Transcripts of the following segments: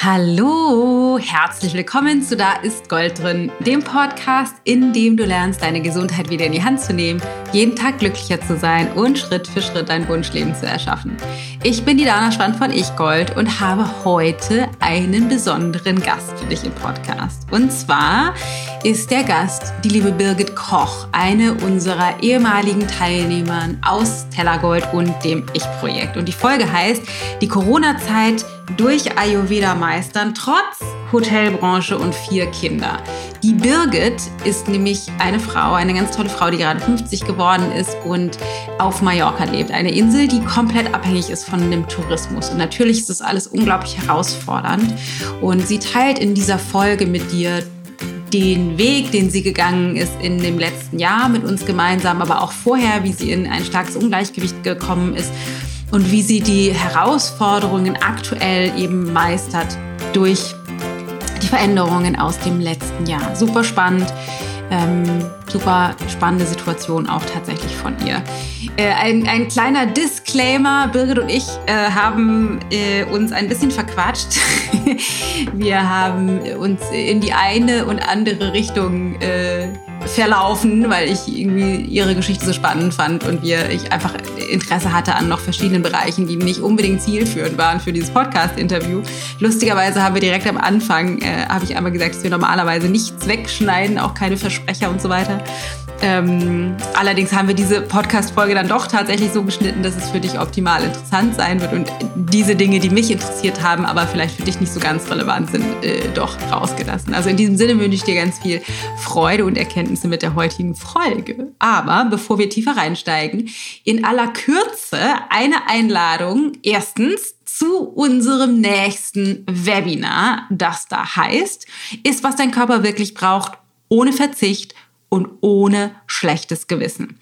Hallo, herzlich willkommen zu Da ist Gold drin, dem Podcast, in dem du lernst, deine Gesundheit wieder in die Hand zu nehmen, jeden Tag glücklicher zu sein und Schritt für Schritt dein Wunschleben zu erschaffen. Ich bin die Dana Schwand von Ich Gold und habe heute einen besonderen Gast für dich im Podcast. Und zwar ist der Gast die liebe Birgit Koch, eine unserer ehemaligen Teilnehmern aus Tellergold und dem Ich-Projekt. Und die Folge heißt Die Corona-Zeit durch Ayurveda meistern, trotz Hotelbranche und vier Kinder. Die Birgit ist nämlich eine Frau, eine ganz tolle Frau, die gerade 50 geworden ist und auf Mallorca lebt. Eine Insel, die komplett abhängig ist von dem Tourismus. Und natürlich ist das alles unglaublich herausfordernd. Und sie teilt in dieser Folge mit dir den Weg, den sie gegangen ist in dem letzten Jahr mit uns gemeinsam, aber auch vorher, wie sie in ein starkes Ungleichgewicht gekommen ist und wie sie die Herausforderungen aktuell eben meistert durch Veränderungen aus dem letzten Jahr. Super spannend. Ähm, super spannende Situation auch tatsächlich von ihr. Äh, ein, ein, kleiner Disclaimer, Birgit und ich äh, haben äh, uns ein bisschen verquatscht. Wir haben uns in die eine und andere Richtung äh, verlaufen, weil ich irgendwie ihre Geschichte so spannend fand und wir, ich einfach Interesse hatte an noch verschiedenen Bereichen, die nicht unbedingt zielführend waren für dieses Podcast-Interview. Lustigerweise haben wir direkt am Anfang, äh, habe ich einmal gesagt, dass wir normalerweise nichts wegschneiden, auch keine Versprecher und so weiter. Ähm, allerdings haben wir diese Podcast-Folge dann doch tatsächlich so geschnitten, dass es für dich optimal interessant sein wird und diese Dinge, die mich interessiert haben, aber vielleicht für dich nicht so ganz relevant sind, äh, doch rausgelassen. Also in diesem Sinne wünsche ich dir ganz viel Freude und Erkenntnisse mit der heutigen Folge. Aber bevor wir tiefer reinsteigen, in aller Kürze eine Einladung. Erstens zu unserem nächsten Webinar, das da heißt, ist, was dein Körper wirklich braucht, ohne Verzicht und ohne schlechtes Gewissen.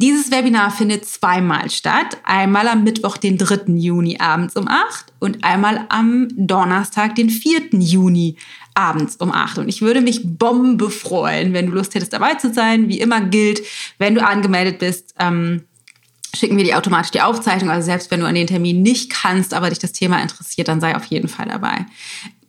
Dieses Webinar findet zweimal statt. Einmal am Mittwoch, den 3. Juni abends um 8 und einmal am Donnerstag, den 4. Juni abends um 8. Und ich würde mich bombe freuen, wenn du Lust hättest, dabei zu sein. Wie immer gilt, wenn du angemeldet bist, ähm, schicken wir dir automatisch die Aufzeichnung. Also selbst wenn du an den Termin nicht kannst, aber dich das Thema interessiert, dann sei auf jeden Fall dabei.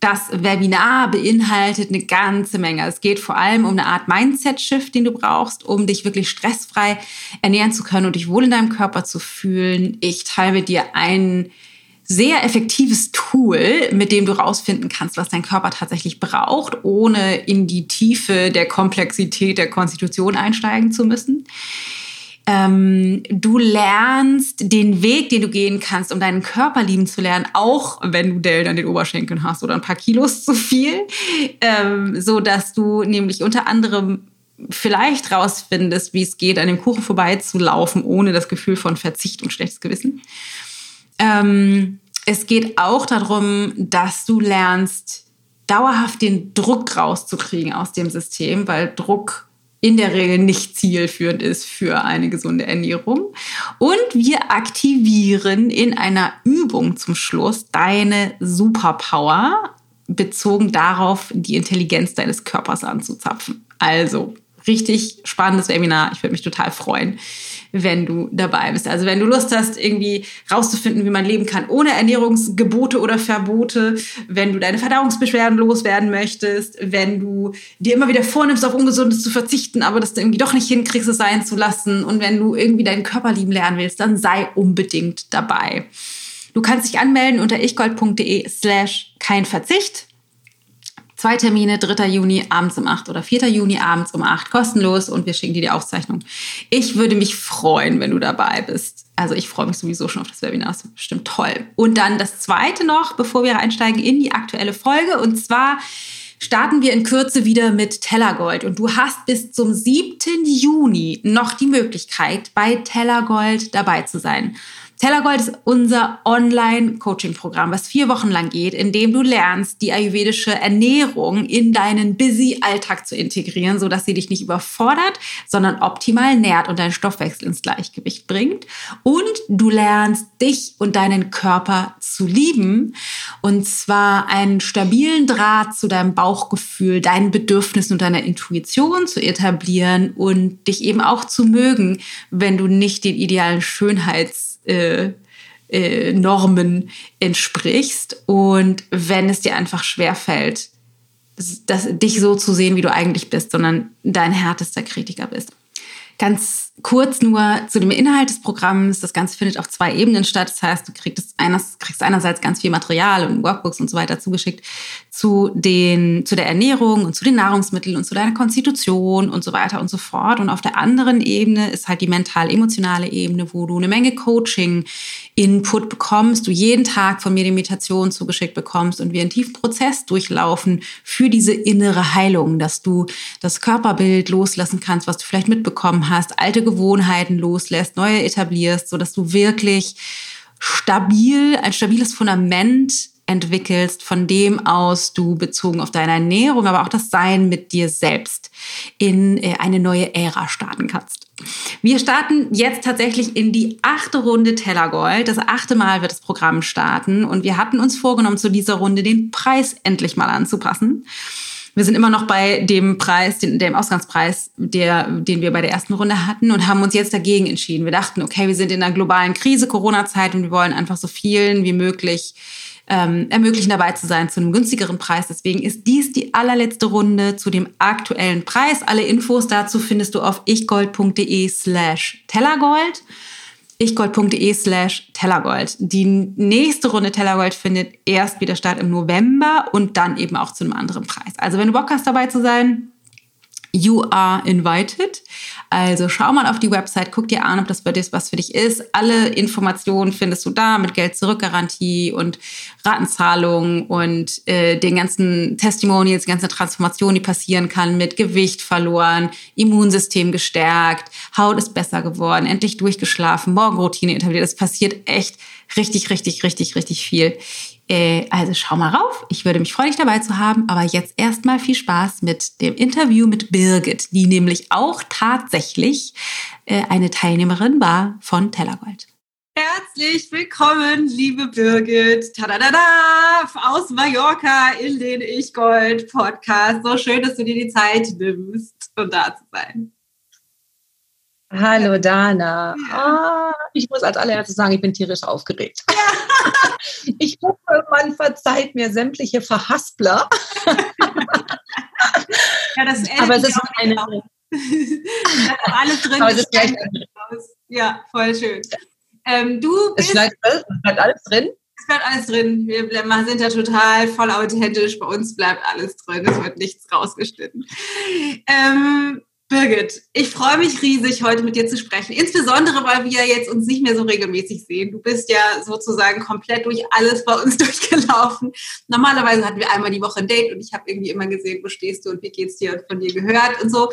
Das Webinar beinhaltet eine ganze Menge. Es geht vor allem um eine Art Mindset-Shift, den du brauchst, um dich wirklich stressfrei ernähren zu können und dich wohl in deinem Körper zu fühlen. Ich teile mit dir ein sehr effektives Tool, mit dem du rausfinden kannst, was dein Körper tatsächlich braucht, ohne in die Tiefe der Komplexität der Konstitution einsteigen zu müssen. Ähm, du lernst den Weg, den du gehen kannst, um deinen Körper lieben zu lernen, auch wenn du Dellen an den Oberschenkeln hast oder ein paar Kilos zu viel, ähm, so dass du nämlich unter anderem vielleicht rausfindest, wie es geht, an dem Kuchen vorbeizulaufen, ohne das Gefühl von Verzicht und schlechtes Gewissen. Ähm, es geht auch darum, dass du lernst, dauerhaft den Druck rauszukriegen aus dem System, weil Druck in der Regel nicht zielführend ist für eine gesunde Ernährung. Und wir aktivieren in einer Übung zum Schluss deine Superpower, bezogen darauf, die Intelligenz deines Körpers anzuzapfen. Also, richtig spannendes Webinar. Ich würde mich total freuen, wenn du dabei bist. Also wenn du Lust hast, irgendwie rauszufinden, wie man leben kann ohne Ernährungsgebote oder Verbote, wenn du deine Verdauungsbeschwerden loswerden möchtest, wenn du dir immer wieder vornimmst, auf Ungesundes zu verzichten, aber das irgendwie doch nicht hinkriegst, es sein zu lassen und wenn du irgendwie deinen Körper lieben lernen willst, dann sei unbedingt dabei. Du kannst dich anmelden unter ichgold.de slash kein Verzicht. Zwei Termine, 3. Juni abends um 8 oder 4. Juni abends um 8, kostenlos und wir schicken dir die Aufzeichnung. Ich würde mich freuen, wenn du dabei bist. Also ich freue mich sowieso schon auf das Webinar, das ist bestimmt toll. Und dann das zweite noch, bevor wir einsteigen in die aktuelle Folge und zwar starten wir in Kürze wieder mit Tellergold. Und du hast bis zum 7. Juni noch die Möglichkeit, bei Tellergold dabei zu sein. Tellergold ist unser Online-Coaching-Programm, was vier Wochen lang geht, in dem du lernst, die ayurvedische Ernährung in deinen busy Alltag zu integrieren, so dass sie dich nicht überfordert, sondern optimal nährt und deinen Stoffwechsel ins Gleichgewicht bringt. Und du lernst dich und deinen Körper zu lieben und zwar einen stabilen Draht zu deinem Bauchgefühl, deinen Bedürfnissen und deiner Intuition zu etablieren und dich eben auch zu mögen, wenn du nicht den idealen Schönheits äh, äh, Normen entsprichst und wenn es dir einfach schwerfällt, das, dich so zu sehen, wie du eigentlich bist, sondern dein härtester Kritiker bist. Ganz kurz nur zu dem Inhalt des Programms. Das Ganze findet auf zwei Ebenen statt. Das heißt, du kriegst, eines, kriegst einerseits ganz viel Material und Workbooks und so weiter zugeschickt zu, den, zu der Ernährung und zu den Nahrungsmitteln und zu deiner Konstitution und so weiter und so fort. Und auf der anderen Ebene ist halt die mental-emotionale Ebene, wo du eine Menge Coaching, Input bekommst, du jeden Tag von mir die Meditation zugeschickt bekommst und wir einen tiefen Prozess durchlaufen für diese innere Heilung, dass du das Körperbild loslassen kannst, was du vielleicht mitbekommen hast, alte Gewohnheiten loslässt, neue etablierst, so dass du wirklich stabil, ein stabiles Fundament entwickelst, von dem aus du bezogen auf deine Ernährung, aber auch das Sein mit dir selbst in äh, eine neue Ära starten kannst. Wir starten jetzt tatsächlich in die achte Runde Tellergold. Das achte Mal wird das Programm starten und wir hatten uns vorgenommen, zu dieser Runde den Preis endlich mal anzupassen. Wir sind immer noch bei dem Preis, den, dem Ausgangspreis, der, den wir bei der ersten Runde hatten und haben uns jetzt dagegen entschieden. Wir dachten, okay, wir sind in einer globalen Krise, Corona-Zeit und wir wollen einfach so vielen wie möglich ähm, ermöglichen, dabei zu sein zu einem günstigeren Preis. Deswegen ist dies die allerletzte Runde zu dem aktuellen Preis. Alle Infos dazu findest du auf ichgold.de slash tellergold ichgold.de slash Tellergold. Die nächste Runde Tellergold findet erst wieder statt im November und dann eben auch zu einem anderen Preis. Also wenn du Bock hast dabei zu sein, You are invited. Also schau mal auf die Website, guck dir an, ob das für dich was für dich ist. Alle Informationen findest du da mit Geld-Zurück-Garantie und Ratenzahlung und äh, den ganzen Testimonials, die ganze Transformation, die passieren kann mit Gewicht verloren, Immunsystem gestärkt, Haut ist besser geworden, endlich durchgeschlafen, Morgenroutine etabliert. Es passiert echt richtig, richtig, richtig, richtig viel. Äh, also schau mal rauf. Ich würde mich freuen, dich dabei zu haben. Aber jetzt erstmal viel Spaß mit dem Interview mit Birgit, die nämlich auch tatsächlich äh, eine Teilnehmerin war von Tellergold. Herzlich willkommen, liebe Birgit, tadadada, aus Mallorca in den Ich Gold Podcast. So schön, dass du dir die Zeit nimmst, um da zu sein. Hallo Dana. Oh, ich muss als allererstes sagen, ich bin tierisch aufgeregt. Ja. Ich hoffe, man verzeiht mir sämtliche Verhaspler. Ja, das Aber es ist eine. alles drin. Aber es ist gleich ja, voll schön. Ähm, du bist, es bleibt, es bleibt alles drin? Es bleibt alles drin. Wir sind ja total voll authentisch. Bei uns bleibt alles drin. Es wird nichts rausgeschnitten. Ähm, Birgit, ich freue mich riesig, heute mit dir zu sprechen. Insbesondere, weil wir jetzt uns nicht mehr so regelmäßig sehen. Du bist ja sozusagen komplett durch alles bei uns durchgelaufen. Normalerweise hatten wir einmal die Woche ein Date und ich habe irgendwie immer gesehen, wo stehst du und wie geht's dir und von dir gehört und so.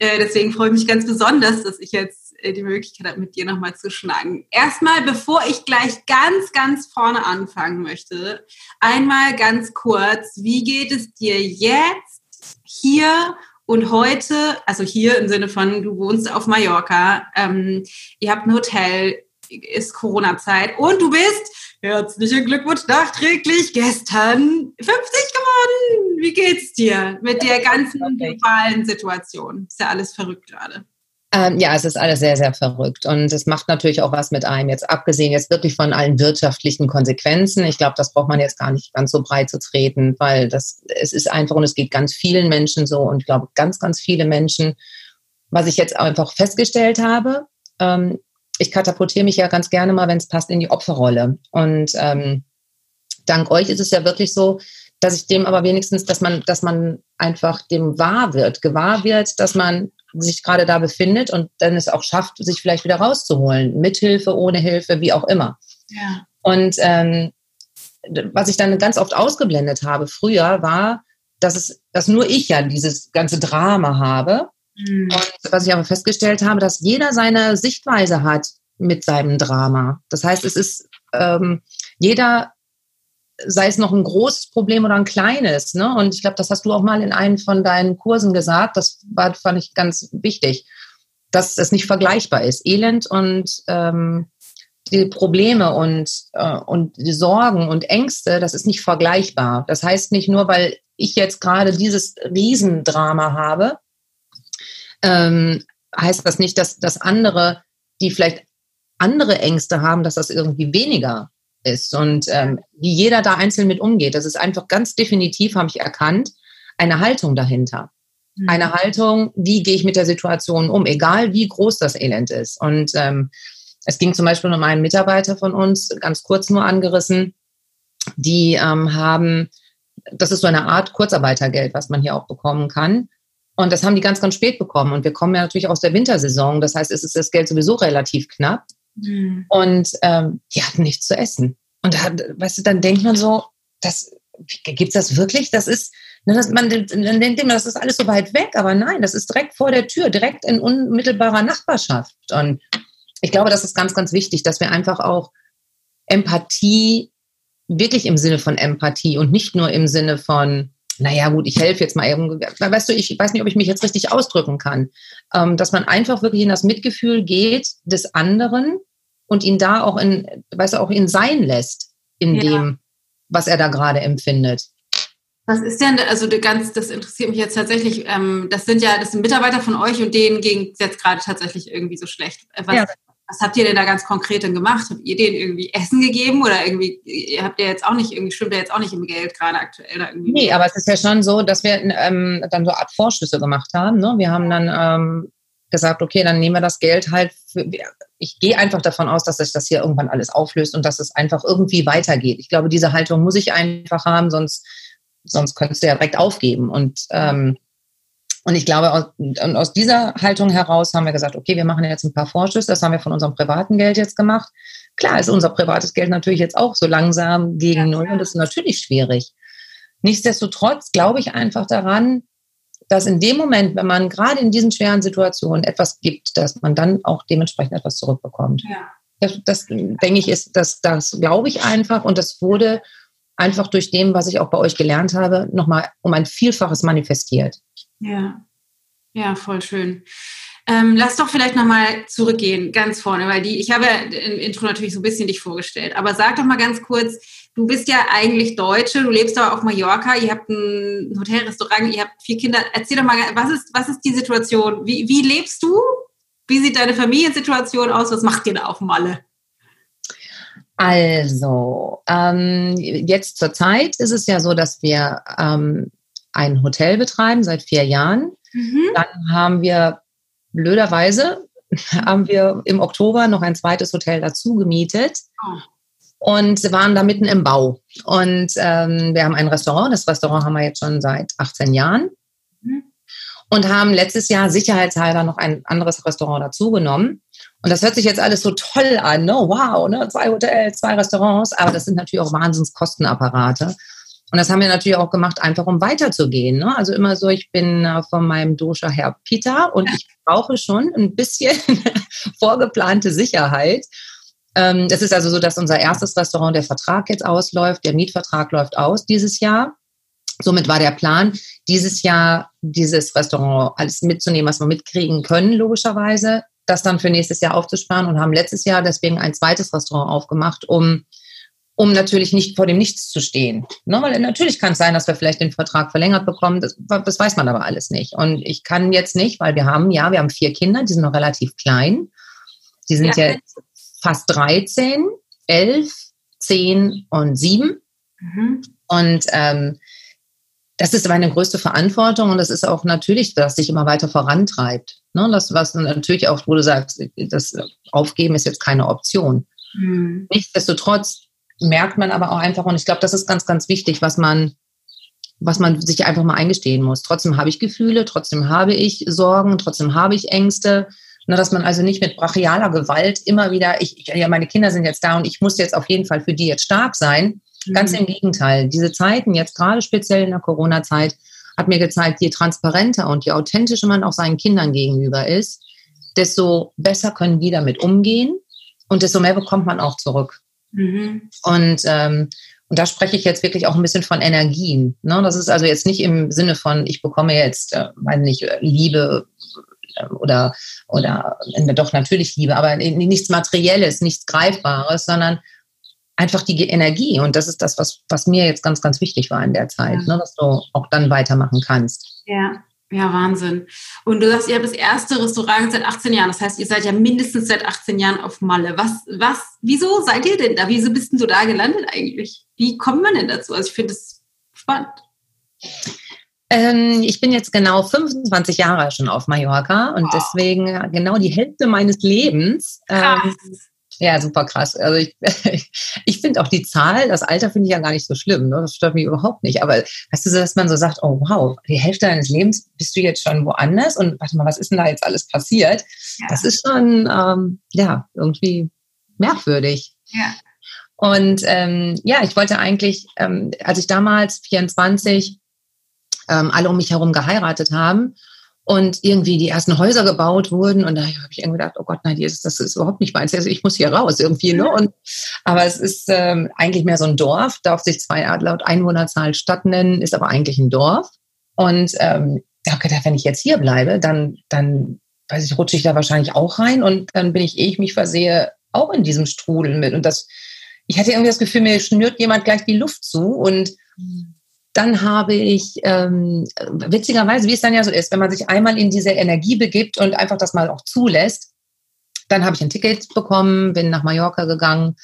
Äh, deswegen freue ich mich ganz besonders, dass ich jetzt äh, die Möglichkeit habe, mit dir nochmal zu schnacken. Erstmal, bevor ich gleich ganz, ganz vorne anfangen möchte, einmal ganz kurz, wie geht es dir jetzt hier und heute, also hier im Sinne von, du wohnst auf Mallorca, ähm, ihr habt ein Hotel, ist Corona-Zeit und du bist, herzlichen Glückwunsch nachträglich, gestern 50 geworden. Wie geht's dir mit der ganzen globalen Situation? Ist ja alles verrückt gerade. Ähm, ja, es ist alles sehr, sehr verrückt. Und es macht natürlich auch was mit einem, jetzt abgesehen jetzt wirklich von allen wirtschaftlichen Konsequenzen. Ich glaube, das braucht man jetzt gar nicht ganz so breit zu treten, weil das, es ist einfach und es geht ganz vielen Menschen so und ich glaube, ganz, ganz viele Menschen, was ich jetzt einfach festgestellt habe, ähm, ich katapultiere mich ja ganz gerne mal, wenn es passt, in die Opferrolle. Und ähm, dank euch ist es ja wirklich so, dass ich dem aber wenigstens, dass man, dass man einfach dem wahr wird, gewahr wird, dass man sich gerade da befindet und dann es auch schafft, sich vielleicht wieder rauszuholen. Mit Hilfe, ohne Hilfe, wie auch immer. Ja. Und ähm, was ich dann ganz oft ausgeblendet habe früher, war, dass es, dass nur ich ja dieses ganze Drama habe. Mhm. Und was ich aber festgestellt habe, dass jeder seine Sichtweise hat mit seinem Drama. Das heißt, es ist ähm, jeder sei es noch ein großes Problem oder ein kleines. Ne? Und ich glaube, das hast du auch mal in einem von deinen Kursen gesagt. Das war, fand ich ganz wichtig, dass es nicht vergleichbar ist. Elend und ähm, die Probleme und, äh, und die Sorgen und Ängste, das ist nicht vergleichbar. Das heißt nicht nur, weil ich jetzt gerade dieses Riesendrama habe, ähm, heißt das nicht, dass, dass andere, die vielleicht andere Ängste haben, dass das irgendwie weniger ist und ähm, wie jeder da einzeln mit umgeht. Das ist einfach ganz definitiv, habe ich erkannt, eine Haltung dahinter. Mhm. Eine Haltung, wie gehe ich mit der Situation um, egal wie groß das Elend ist. Und ähm, es ging zum Beispiel um einen Mitarbeiter von uns, ganz kurz nur angerissen, die ähm, haben, das ist so eine Art Kurzarbeitergeld, was man hier auch bekommen kann. Und das haben die ganz, ganz spät bekommen. Und wir kommen ja natürlich aus der Wintersaison. Das heißt, es ist das Geld sowieso relativ knapp. Mhm. Und ähm, die hatten nichts zu essen. Und da, weißt du, dann denkt man so, das gibt's das wirklich? Das ist, ne, das, man dann denkt immer, das ist alles so weit weg, aber nein, das ist direkt vor der Tür, direkt in unmittelbarer Nachbarschaft. Und ich glaube, das ist ganz, ganz wichtig, dass wir einfach auch Empathie, wirklich im Sinne von Empathie und nicht nur im Sinne von, naja gut, ich helfe jetzt mal irgendwie, weißt du, ich weiß nicht, ob ich mich jetzt richtig ausdrücken kann, ähm, dass man einfach wirklich in das Mitgefühl geht des anderen und ihn da auch in, weißt du, auch ihn sein lässt in ja. dem, was er da gerade empfindet. Was ist denn, also ganz, das interessiert mich jetzt tatsächlich, ähm, das sind ja, das sind Mitarbeiter von euch und denen ging es jetzt gerade tatsächlich irgendwie so schlecht. Äh, was, ja. Was habt ihr denn da ganz konkret denn gemacht? Habt ihr denen irgendwie Essen gegeben oder irgendwie, ihr habt ja jetzt auch nicht, irgendwie stimmt ja jetzt auch nicht im Geld gerade aktuell da irgendwie? Nee, aber es ist ja schon so, dass wir ähm, dann so Art Vorschüsse gemacht haben. Ne? Wir haben dann ähm, gesagt, okay, dann nehmen wir das Geld halt. Für, ich gehe einfach davon aus, dass sich das hier irgendwann alles auflöst und dass es einfach irgendwie weitergeht. Ich glaube, diese Haltung muss ich einfach haben, sonst, sonst könntest du ja direkt aufgeben. Und, ähm, und ich glaube, aus, und aus dieser Haltung heraus haben wir gesagt, okay, wir machen jetzt ein paar Vorschüsse. Das haben wir von unserem privaten Geld jetzt gemacht. Klar ist unser privates Geld natürlich jetzt auch so langsam gegen ja, Null und das ist natürlich schwierig. Nichtsdestotrotz glaube ich einfach daran, dass in dem Moment, wenn man gerade in diesen schweren Situationen etwas gibt, dass man dann auch dementsprechend etwas zurückbekommt. Ja. Das, das denke ich, ist das, das glaube ich einfach und das wurde einfach durch dem, was ich auch bei euch gelernt habe, nochmal um ein Vielfaches manifestiert. Ja, ja, voll schön. Ähm, lass doch vielleicht nochmal zurückgehen, ganz vorne, weil die, ich habe ja im Intro natürlich so ein bisschen dich vorgestellt, aber sag doch mal ganz kurz, du bist ja eigentlich Deutsche, du lebst aber auf Mallorca, ihr habt ein Hotelrestaurant, ihr habt vier Kinder. Erzähl doch mal, was ist, was ist die Situation? Wie, wie lebst du? Wie sieht deine Familiensituation aus? Was macht ihr da auf Malle? Also, ähm, jetzt zur Zeit ist es ja so, dass wir ähm, ein Hotel betreiben seit vier Jahren. Mhm. Dann haben wir blöderweise haben wir im Oktober noch ein zweites Hotel dazu gemietet. Oh und waren da mitten im Bau. Und ähm, wir haben ein Restaurant, das Restaurant haben wir jetzt schon seit 18 Jahren mhm. und haben letztes Jahr sicherheitshalber noch ein anderes Restaurant dazugenommen. Und das hört sich jetzt alles so toll an, ne? wow, ne? zwei Hotels, zwei Restaurants, aber das sind natürlich auch Wahnsinnskostenapparate. Und das haben wir natürlich auch gemacht, einfach um weiterzugehen. Ne? Also immer so, ich bin äh, von meinem Dosha Herr Peter und ich brauche schon ein bisschen vorgeplante Sicherheit. Ähm, es ist also so, dass unser erstes Restaurant der Vertrag jetzt ausläuft. Der Mietvertrag läuft aus dieses Jahr. Somit war der Plan, dieses Jahr dieses Restaurant alles mitzunehmen, was wir mitkriegen können, logischerweise, das dann für nächstes Jahr aufzusparen und haben letztes Jahr deswegen ein zweites Restaurant aufgemacht, um, um natürlich nicht vor dem Nichts zu stehen. Ne? Weil natürlich kann es sein, dass wir vielleicht den Vertrag verlängert bekommen, das, das weiß man aber alles nicht. Und ich kann jetzt nicht, weil wir haben, ja, wir haben vier Kinder, die sind noch relativ klein. Die sind ja, jetzt fast 13, 11, 10 und 7. Mhm. Und ähm, das ist meine größte Verantwortung und das ist auch natürlich, dass sich immer weiter vorantreibt. Ne? Das, was natürlich auch, wo du sagst, das Aufgeben ist jetzt keine Option. Mhm. Nichtsdestotrotz merkt man aber auch einfach, und ich glaube, das ist ganz, ganz wichtig, was man, was man sich einfach mal eingestehen muss. Trotzdem habe ich Gefühle, trotzdem habe ich Sorgen, trotzdem habe ich Ängste. Ne, dass man also nicht mit brachialer Gewalt immer wieder, ich, ich, ja, meine Kinder sind jetzt da und ich muss jetzt auf jeden Fall für die jetzt stark sein. Mhm. Ganz im Gegenteil. Diese Zeiten, jetzt gerade speziell in der Corona-Zeit, hat mir gezeigt, je transparenter und je authentischer man auch seinen Kindern gegenüber ist, desto besser können die damit umgehen und desto mehr bekommt man auch zurück. Mhm. Und, ähm, und da spreche ich jetzt wirklich auch ein bisschen von Energien. Ne? Das ist also jetzt nicht im Sinne von, ich bekomme jetzt, äh, meine nicht, Liebe oder, oder doch natürlich Liebe, aber nichts Materielles, nichts Greifbares, sondern einfach die Energie. Und das ist das, was, was mir jetzt ganz, ganz wichtig war in der Zeit, ja. ne, dass du auch dann weitermachen kannst. Ja. Ja, Wahnsinn. Und du sagst, ihr habt das erste Restaurant seit 18 Jahren. Das heißt, ihr seid ja mindestens seit 18 Jahren auf Malle. Was, was, wieso seid ihr denn da? Wieso bist denn du da gelandet eigentlich? Wie kommt man denn dazu? Also ich finde es spannend. Ähm, ich bin jetzt genau 25 Jahre schon auf Mallorca und wow. deswegen genau die Hälfte meines Lebens ähm, ja, super krass. Also ich, ich finde auch die Zahl, das Alter finde ich ja gar nicht so schlimm. Ne? Das stört mich überhaupt nicht. Aber weißt du, dass man so sagt, oh wow, die Hälfte deines Lebens bist du jetzt schon woanders und warte mal, was ist denn da jetzt alles passiert? Ja. Das ist schon, ähm, ja, irgendwie merkwürdig. Ja. Und ähm, ja, ich wollte eigentlich, ähm, als ich damals 24 ähm, alle um mich herum geheiratet haben, und irgendwie die ersten Häuser gebaut wurden und da habe ich irgendwie gedacht, oh Gott, nein, das ist, das ist überhaupt nicht meins. Also ich muss hier raus irgendwie. Ne? Und, aber es ist ähm, eigentlich mehr so ein Dorf, darf sich zwei laut Einwohnerzahl Stadt nennen, ist aber eigentlich ein Dorf. Und ähm, da habe ich gedacht, wenn ich jetzt hier bleibe, dann, dann weiß ich, rutsche ich da wahrscheinlich auch rein und dann bin ich, ehe ich mich versehe, auch in diesem Strudel mit. Und das, ich hatte irgendwie das Gefühl, mir schnürt jemand gleich die Luft zu und mhm. Dann habe ich, ähm, witzigerweise, wie es dann ja so ist, wenn man sich einmal in diese Energie begibt und einfach das mal auch zulässt, dann habe ich ein Ticket bekommen, bin nach Mallorca gegangen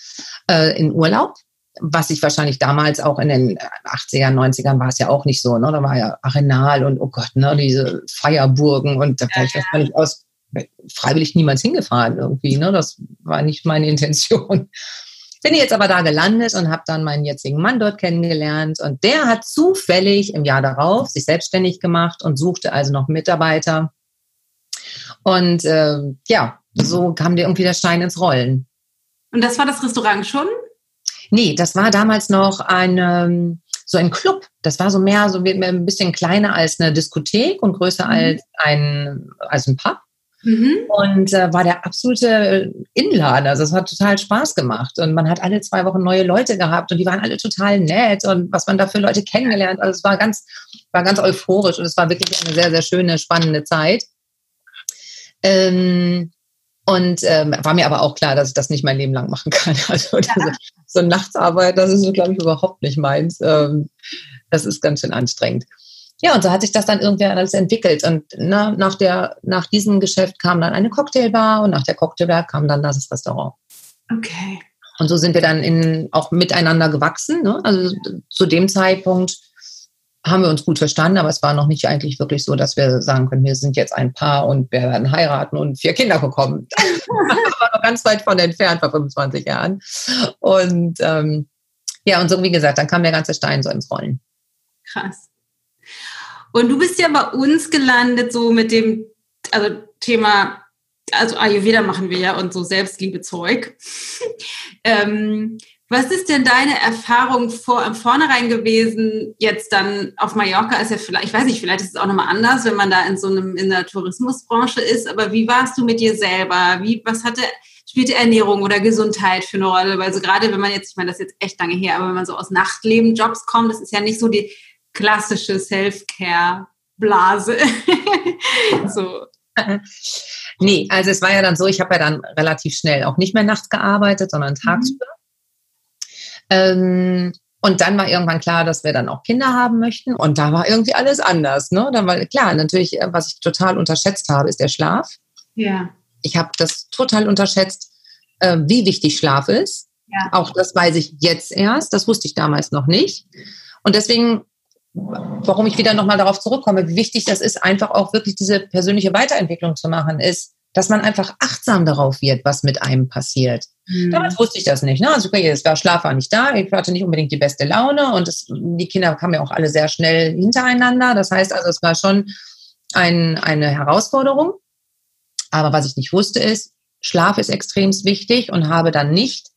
äh, in Urlaub, was ich wahrscheinlich damals auch in den 80er, 90ern war es ja auch nicht so. Ne? Da war ja Arenal und oh Gott, ne, diese Feierburgen und da wäre ich wahrscheinlich aus freiwillig niemals hingefahren irgendwie. Ne? Das war nicht meine Intention. Bin jetzt aber da gelandet und habe dann meinen jetzigen Mann dort kennengelernt. Und der hat zufällig im Jahr darauf sich selbstständig gemacht und suchte also noch Mitarbeiter. Und äh, ja, so kam dir irgendwie der Stein ins Rollen. Und das war das Restaurant schon? Nee, das war damals noch ein, ähm, so ein Club. Das war so mehr, so ein bisschen kleiner als eine Diskothek und größer mhm. als ein, als ein Pub. Mhm. Und äh, war der absolute Inladen. Also es hat total Spaß gemacht. Und man hat alle zwei Wochen neue Leute gehabt und die waren alle total nett und was man da für Leute kennengelernt. Also es war ganz, war ganz euphorisch und es war wirklich eine sehr, sehr schöne, spannende Zeit. Ähm, und ähm, war mir aber auch klar, dass ich das nicht mein Leben lang machen kann. Also ja. so Nachtsarbeit, das ist, glaube ich, überhaupt nicht meins. Ähm, das ist ganz schön anstrengend ja, und so hat sich das dann irgendwie alles entwickelt. Und na, nach, der, nach diesem Geschäft kam dann eine Cocktailbar und nach der Cocktailbar kam dann das Restaurant. Okay. Und so sind wir dann in, auch miteinander gewachsen. Ne? Also zu dem Zeitpunkt haben wir uns gut verstanden, aber es war noch nicht eigentlich wirklich so, dass wir sagen können, wir sind jetzt ein Paar und wir werden heiraten und vier Kinder bekommen. das war noch ganz weit von entfernt vor 25 Jahren. Und ähm, ja, und so wie gesagt, dann kam der ganze Stein so ins Rollen. Krass. Und du bist ja bei uns gelandet, so mit dem also Thema, also Ayurveda machen wir ja und so Selbstliebezeug. ähm, was ist denn deine Erfahrung vor, vornherein gewesen, jetzt dann auf Mallorca ist ja vielleicht, ich weiß nicht, vielleicht ist es auch nochmal anders, wenn man da in so einem, in der Tourismusbranche ist, aber wie warst du mit dir selber? Wie, was hatte, spielte Ernährung oder Gesundheit für eine Rolle? Weil so gerade, wenn man jetzt, ich meine, das ist jetzt echt lange her, aber wenn man so aus Nachtleben-Jobs kommt, das ist ja nicht so die, klassische Self-Care-Blase. so. Nee, also es war ja dann so, ich habe ja dann relativ schnell auch nicht mehr nachts gearbeitet, sondern tagsüber. Mhm. Ähm, und dann war irgendwann klar, dass wir dann auch Kinder haben möchten. Und da war irgendwie alles anders. Ne? Dann war klar, natürlich, äh, was ich total unterschätzt habe, ist der Schlaf. Ja. Ich habe das total unterschätzt, äh, wie wichtig Schlaf ist. Ja. Auch das weiß ich jetzt erst. Das wusste ich damals noch nicht. Und deswegen warum ich wieder nochmal darauf zurückkomme, wie wichtig das ist, einfach auch wirklich diese persönliche Weiterentwicklung zu machen, ist, dass man einfach achtsam darauf wird, was mit einem passiert. Mhm. Damals wusste ich das nicht. Ne? Also okay, es war Schlaf war nicht da, ich hatte nicht unbedingt die beste Laune und es, die Kinder kamen ja auch alle sehr schnell hintereinander. Das heißt also, es war schon ein, eine Herausforderung. Aber was ich nicht wusste ist, Schlaf ist extrem wichtig und habe dann nicht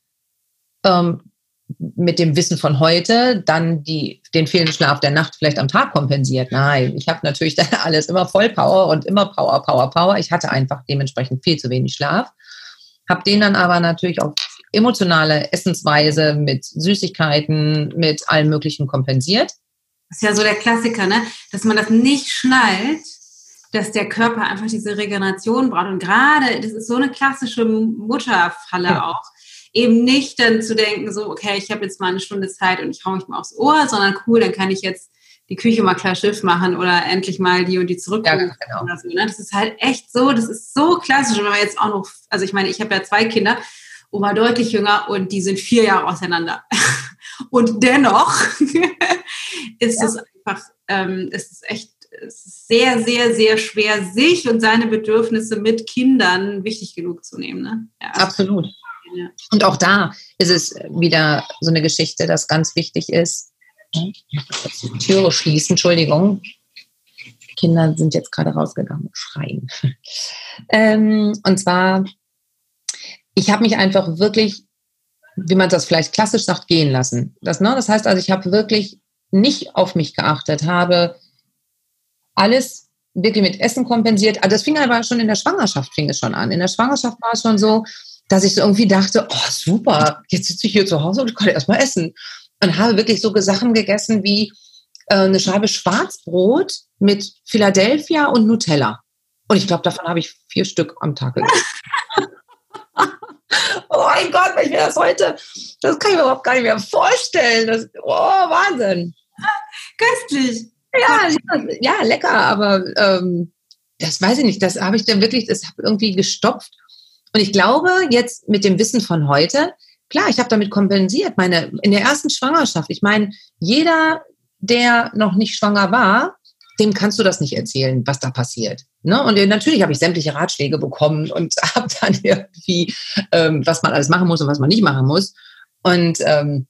ähm, mit dem Wissen von heute dann die, den fehlenden Schlaf der Nacht vielleicht am Tag kompensiert. Nein, ich habe natürlich dann alles immer voll Power und immer Power, Power, Power. Ich hatte einfach dementsprechend viel zu wenig Schlaf. Habe den dann aber natürlich auf emotionale Essensweise mit Süßigkeiten, mit allem Möglichen kompensiert. Das ist ja so der Klassiker, ne? dass man das nicht schnallt, dass der Körper einfach diese Regeneration braucht. Und gerade, das ist so eine klassische Mutterfalle ja. auch eben nicht dann zu denken, so, okay, ich habe jetzt mal eine Stunde Zeit und ich hau mich mal aufs Ohr, sondern cool, dann kann ich jetzt die Küche mal klar Schiff machen oder endlich mal die und die zurückrufen ja, genau. so. Ne? Das ist halt echt so, das ist so klassisch. Und wenn man jetzt auch noch, also ich meine, ich habe ja zwei Kinder, Oma deutlich jünger und die sind vier Jahre auseinander. Und dennoch ist ja. es einfach, ähm, es ist echt es ist sehr, sehr, sehr schwer, sich und seine Bedürfnisse mit Kindern wichtig genug zu nehmen. Ne? Ja. Absolut. Und auch da ist es wieder so eine Geschichte, dass ganz wichtig ist, Türe schließen, Entschuldigung. Kinder sind jetzt gerade rausgegangen und schreien. Ähm, und zwar, ich habe mich einfach wirklich, wie man das vielleicht klassisch sagt, gehen lassen. Das, ne, das heißt also, ich habe wirklich nicht auf mich geachtet, habe alles wirklich mit Essen kompensiert. Also das fing aber schon in der Schwangerschaft, fing es schon an. In der Schwangerschaft war es schon so, dass ich so irgendwie dachte, oh super, jetzt sitze ich hier zu Hause und ich kann erstmal essen und habe wirklich so Sachen gegessen wie äh, eine Scheibe Schwarzbrot mit Philadelphia und Nutella. Und ich glaube, davon habe ich vier Stück am Tag gegessen. oh mein Gott, wenn ich mir das heute, das kann ich mir überhaupt gar nicht mehr vorstellen. Das, oh, Wahnsinn. Köstlich. Ja, ja, ja lecker, aber ähm, das weiß ich nicht. Das habe ich dann wirklich, das habe irgendwie gestopft. Und ich glaube, jetzt mit dem Wissen von heute, Klar, ich habe damit kompensiert. Meine, in der ersten Schwangerschaft, ich meine, jeder, der noch nicht schwanger war, dem kannst du das nicht erzählen, was da passiert. Ne? Und natürlich habe ich sämtliche Ratschläge bekommen und habe dann irgendwie, ähm, was man alles machen muss und was man nicht machen muss. Und ähm,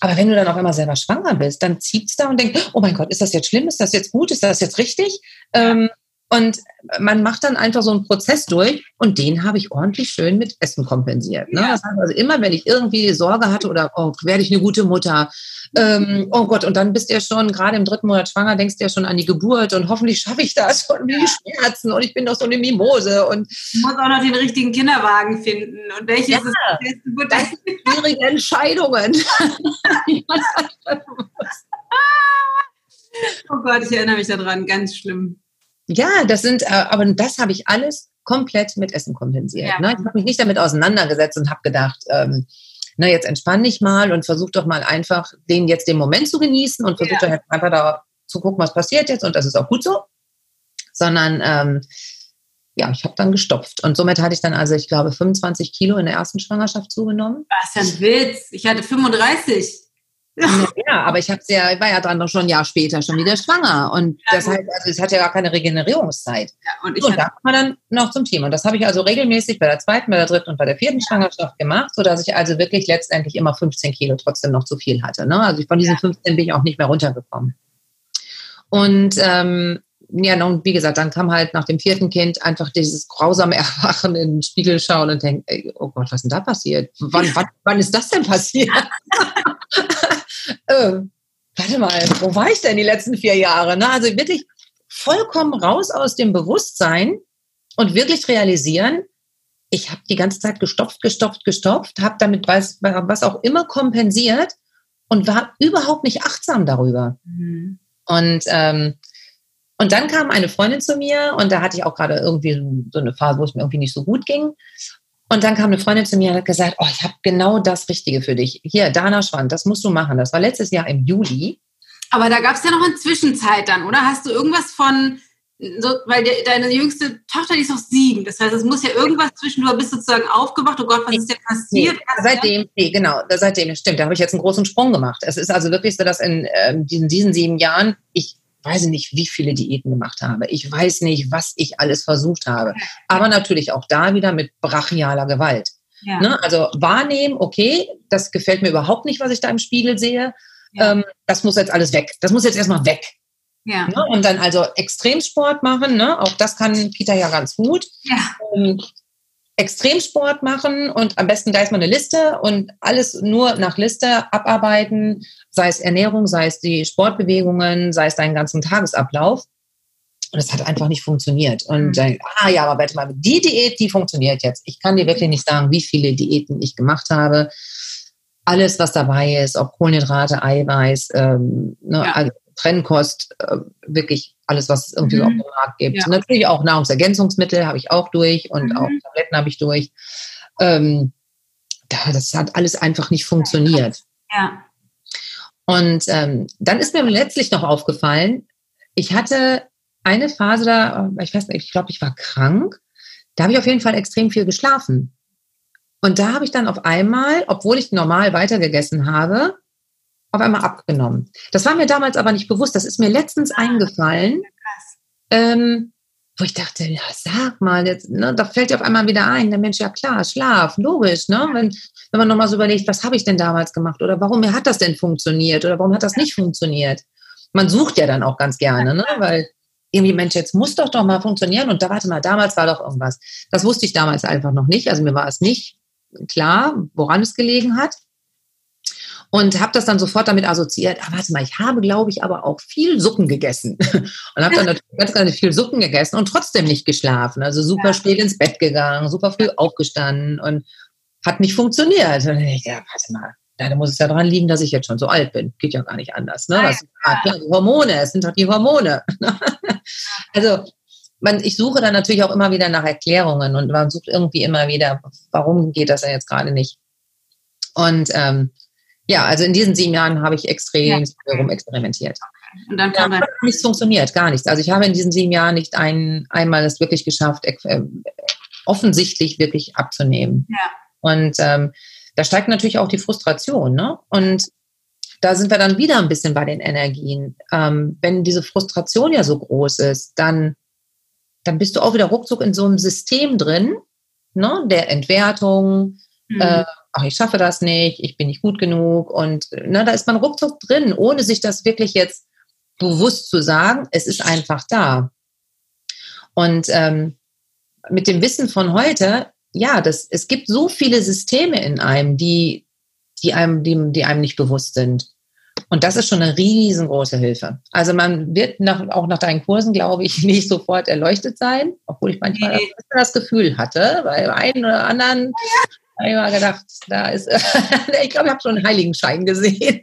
aber wenn du dann auf einmal selber schwanger bist, dann zieht es da und denkt, oh mein Gott, ist das jetzt schlimm? Ist das jetzt gut? Ist das jetzt richtig? Ähm, und man macht dann einfach so einen Prozess durch und den habe ich ordentlich schön mit Essen kompensiert. Ne? Ja. Das heißt also immer, wenn ich irgendwie Sorge hatte oder oh, werde ich eine gute Mutter, ähm, oh Gott, und dann bist du ja schon gerade im dritten Monat schwanger, denkst du ja schon an die Geburt und hoffentlich schaffe ich das und die Schmerzen und ich bin doch so eine Mimose. Und ich muss auch noch den richtigen Kinderwagen finden und welches ja, ist das beste Schwierige Entscheidungen. oh Gott, ich erinnere mich daran, ganz schlimm. Ja, das sind, äh, aber das habe ich alles komplett mit Essen kompensiert. Ja. Ne? Ich habe mich nicht damit auseinandergesetzt und habe gedacht, ähm, na, jetzt entspann dich mal und versuch doch mal einfach, den jetzt den Moment zu genießen und versuch ja. doch einfach da zu gucken, was passiert jetzt und das ist auch gut so. Sondern ähm, ja, ich habe dann gestopft. Und somit hatte ich dann also, ich glaube, 25 Kilo in der ersten Schwangerschaft zugenommen. Was ist ein Witz. Ich hatte 35. Ja, aber ich hab's ja, ich war ja dann schon ein Jahr später schon wieder schwanger. Und ja, das heißt, also es hat ja gar keine Regenerierungszeit. Ja, und ich und da kommen wir dann noch zum Thema. Und das habe ich also regelmäßig bei der zweiten, bei der dritten und bei der vierten Schwangerschaft gemacht, sodass ich also wirklich letztendlich immer 15 Kilo trotzdem noch zu viel hatte. Ne? Also von diesen ja. 15 bin ich auch nicht mehr runtergekommen. Und ähm, ja, und wie gesagt, dann kam halt nach dem vierten Kind einfach dieses grausame Erwachen in den Spiegel schauen und denken, ey, oh Gott, was ist denn da passiert? Wann, wann, wann ist das denn passiert? äh, warte mal, wo war ich denn die letzten vier Jahre? Ne? Also wirklich vollkommen raus aus dem Bewusstsein und wirklich realisieren, ich habe die ganze Zeit gestopft, gestopft, gestopft, habe damit was, was auch immer kompensiert und war überhaupt nicht achtsam darüber. Mhm. Und ähm, und dann kam eine Freundin zu mir und da hatte ich auch gerade irgendwie so eine Phase, wo es mir irgendwie nicht so gut ging. Und dann kam eine Freundin zu mir und hat gesagt, oh, ich habe genau das Richtige für dich. Hier, Dana Schwand, das musst du machen. Das war letztes Jahr im Juli. Aber da gab es ja noch eine Zwischenzeit dann, oder? Hast du irgendwas von, so, weil de, deine jüngste Tochter, die ist noch sieben. Das heißt, es muss ja irgendwas zwischen, du bist sozusagen aufgewacht, oh Gott, was ist denn passiert? Nee, seitdem, nee, genau, seitdem, stimmt, da habe ich jetzt einen großen Sprung gemacht. Es ist also wirklich so, dass in äh, diesen, diesen sieben Jahren ich weiß nicht, wie viele Diäten gemacht habe. Ich weiß nicht, was ich alles versucht habe. Aber natürlich auch da wieder mit brachialer Gewalt. Ja. Ne? Also wahrnehmen, okay, das gefällt mir überhaupt nicht, was ich da im Spiegel sehe. Ja. Ähm, das muss jetzt alles weg. Das muss jetzt erstmal weg. Ja. Ne? Und dann also Extremsport machen, ne? auch das kann Peter ja ganz gut. Ähm, Extremsport machen und am besten gleich mal eine Liste und alles nur nach Liste abarbeiten, sei es Ernährung, sei es die Sportbewegungen, sei es deinen ganzen Tagesablauf. Und es hat einfach nicht funktioniert. Und dann, ah ja, aber warte mal, die Diät, die funktioniert jetzt. Ich kann dir wirklich nicht sagen, wie viele Diäten ich gemacht habe. Alles, was dabei ist, ob Kohlenhydrate, Eiweiß, ähm, ne, ja. also Trennkost, äh, wirklich alles, was es irgendwie mhm. so auf dem Markt gibt. Ja. Natürlich auch Nahrungsergänzungsmittel habe ich auch durch und mhm. auch Tabletten habe ich durch. Ähm, das hat alles einfach nicht funktioniert. Ja. Und ähm, dann ist mir letztlich noch aufgefallen, ich hatte eine Phase da, ich weiß nicht, ich glaube, ich war krank. Da habe ich auf jeden Fall extrem viel geschlafen. Und da habe ich dann auf einmal, obwohl ich normal weitergegessen habe, auf einmal abgenommen. Das war mir damals aber nicht bewusst. Das ist mir letztens eingefallen, ähm, wo ich dachte, ja, sag mal, jetzt, ne, da fällt dir auf einmal wieder ein, der Mensch, ja klar, Schlaf, logisch, ne? Wenn, wenn man nochmal so überlegt, was habe ich denn damals gemacht oder warum hat das denn funktioniert oder warum hat das nicht funktioniert? Man sucht ja dann auch ganz gerne, ne? Weil irgendwie, Mensch, jetzt muss doch doch mal funktionieren und da, warte mal, damals war doch irgendwas. Das wusste ich damals einfach noch nicht. Also mir war es nicht klar, woran es gelegen hat. Und habe das dann sofort damit assoziiert, ah, warte mal, ich habe, glaube ich, aber auch viel Suppen gegessen. und habe dann natürlich ganz, ganz viel Suppen gegessen und trotzdem nicht geschlafen. Also super ja. spät ins Bett gegangen, super früh aufgestanden und hat nicht funktioniert. Und ich, ja, warte mal, da muss es ja daran liegen, dass ich jetzt schon so alt bin. Geht ja gar nicht anders. Ne? Das halt die Hormone, es sind doch die Hormone. also man, ich suche dann natürlich auch immer wieder nach Erklärungen und man sucht irgendwie immer wieder, warum geht das ja jetzt gerade nicht. Und ähm, ja, also in diesen sieben Jahren habe ich extrem ja. rum experimentiert. Und dann kam ja, dann nichts funktioniert, gar nichts. Also ich habe in diesen sieben Jahren nicht ein, einmal es wirklich geschafft, äh, offensichtlich wirklich abzunehmen. Ja. Und ähm, da steigt natürlich auch die Frustration. Ne? Und da sind wir dann wieder ein bisschen bei den Energien. Ähm, wenn diese Frustration ja so groß ist, dann, dann bist du auch wieder ruckzuck in so einem System drin, ne? der Entwertung, mhm. äh, ach, ich schaffe das nicht, ich bin nicht gut genug. Und ne, da ist man ruckzuck drin, ohne sich das wirklich jetzt bewusst zu sagen. Es ist einfach da. Und ähm, mit dem Wissen von heute, ja, das, es gibt so viele Systeme in einem, die, die einem, die, die einem nicht bewusst sind. Und das ist schon eine riesengroße Hilfe. Also man wird nach, auch nach deinen Kursen, glaube ich, nicht sofort erleuchtet sein, obwohl ich manchmal nee. das Gefühl hatte, bei einem oder anderen habe ich mal gedacht, da ist, ich glaube, ich habe schon einen Heiligenschein gesehen.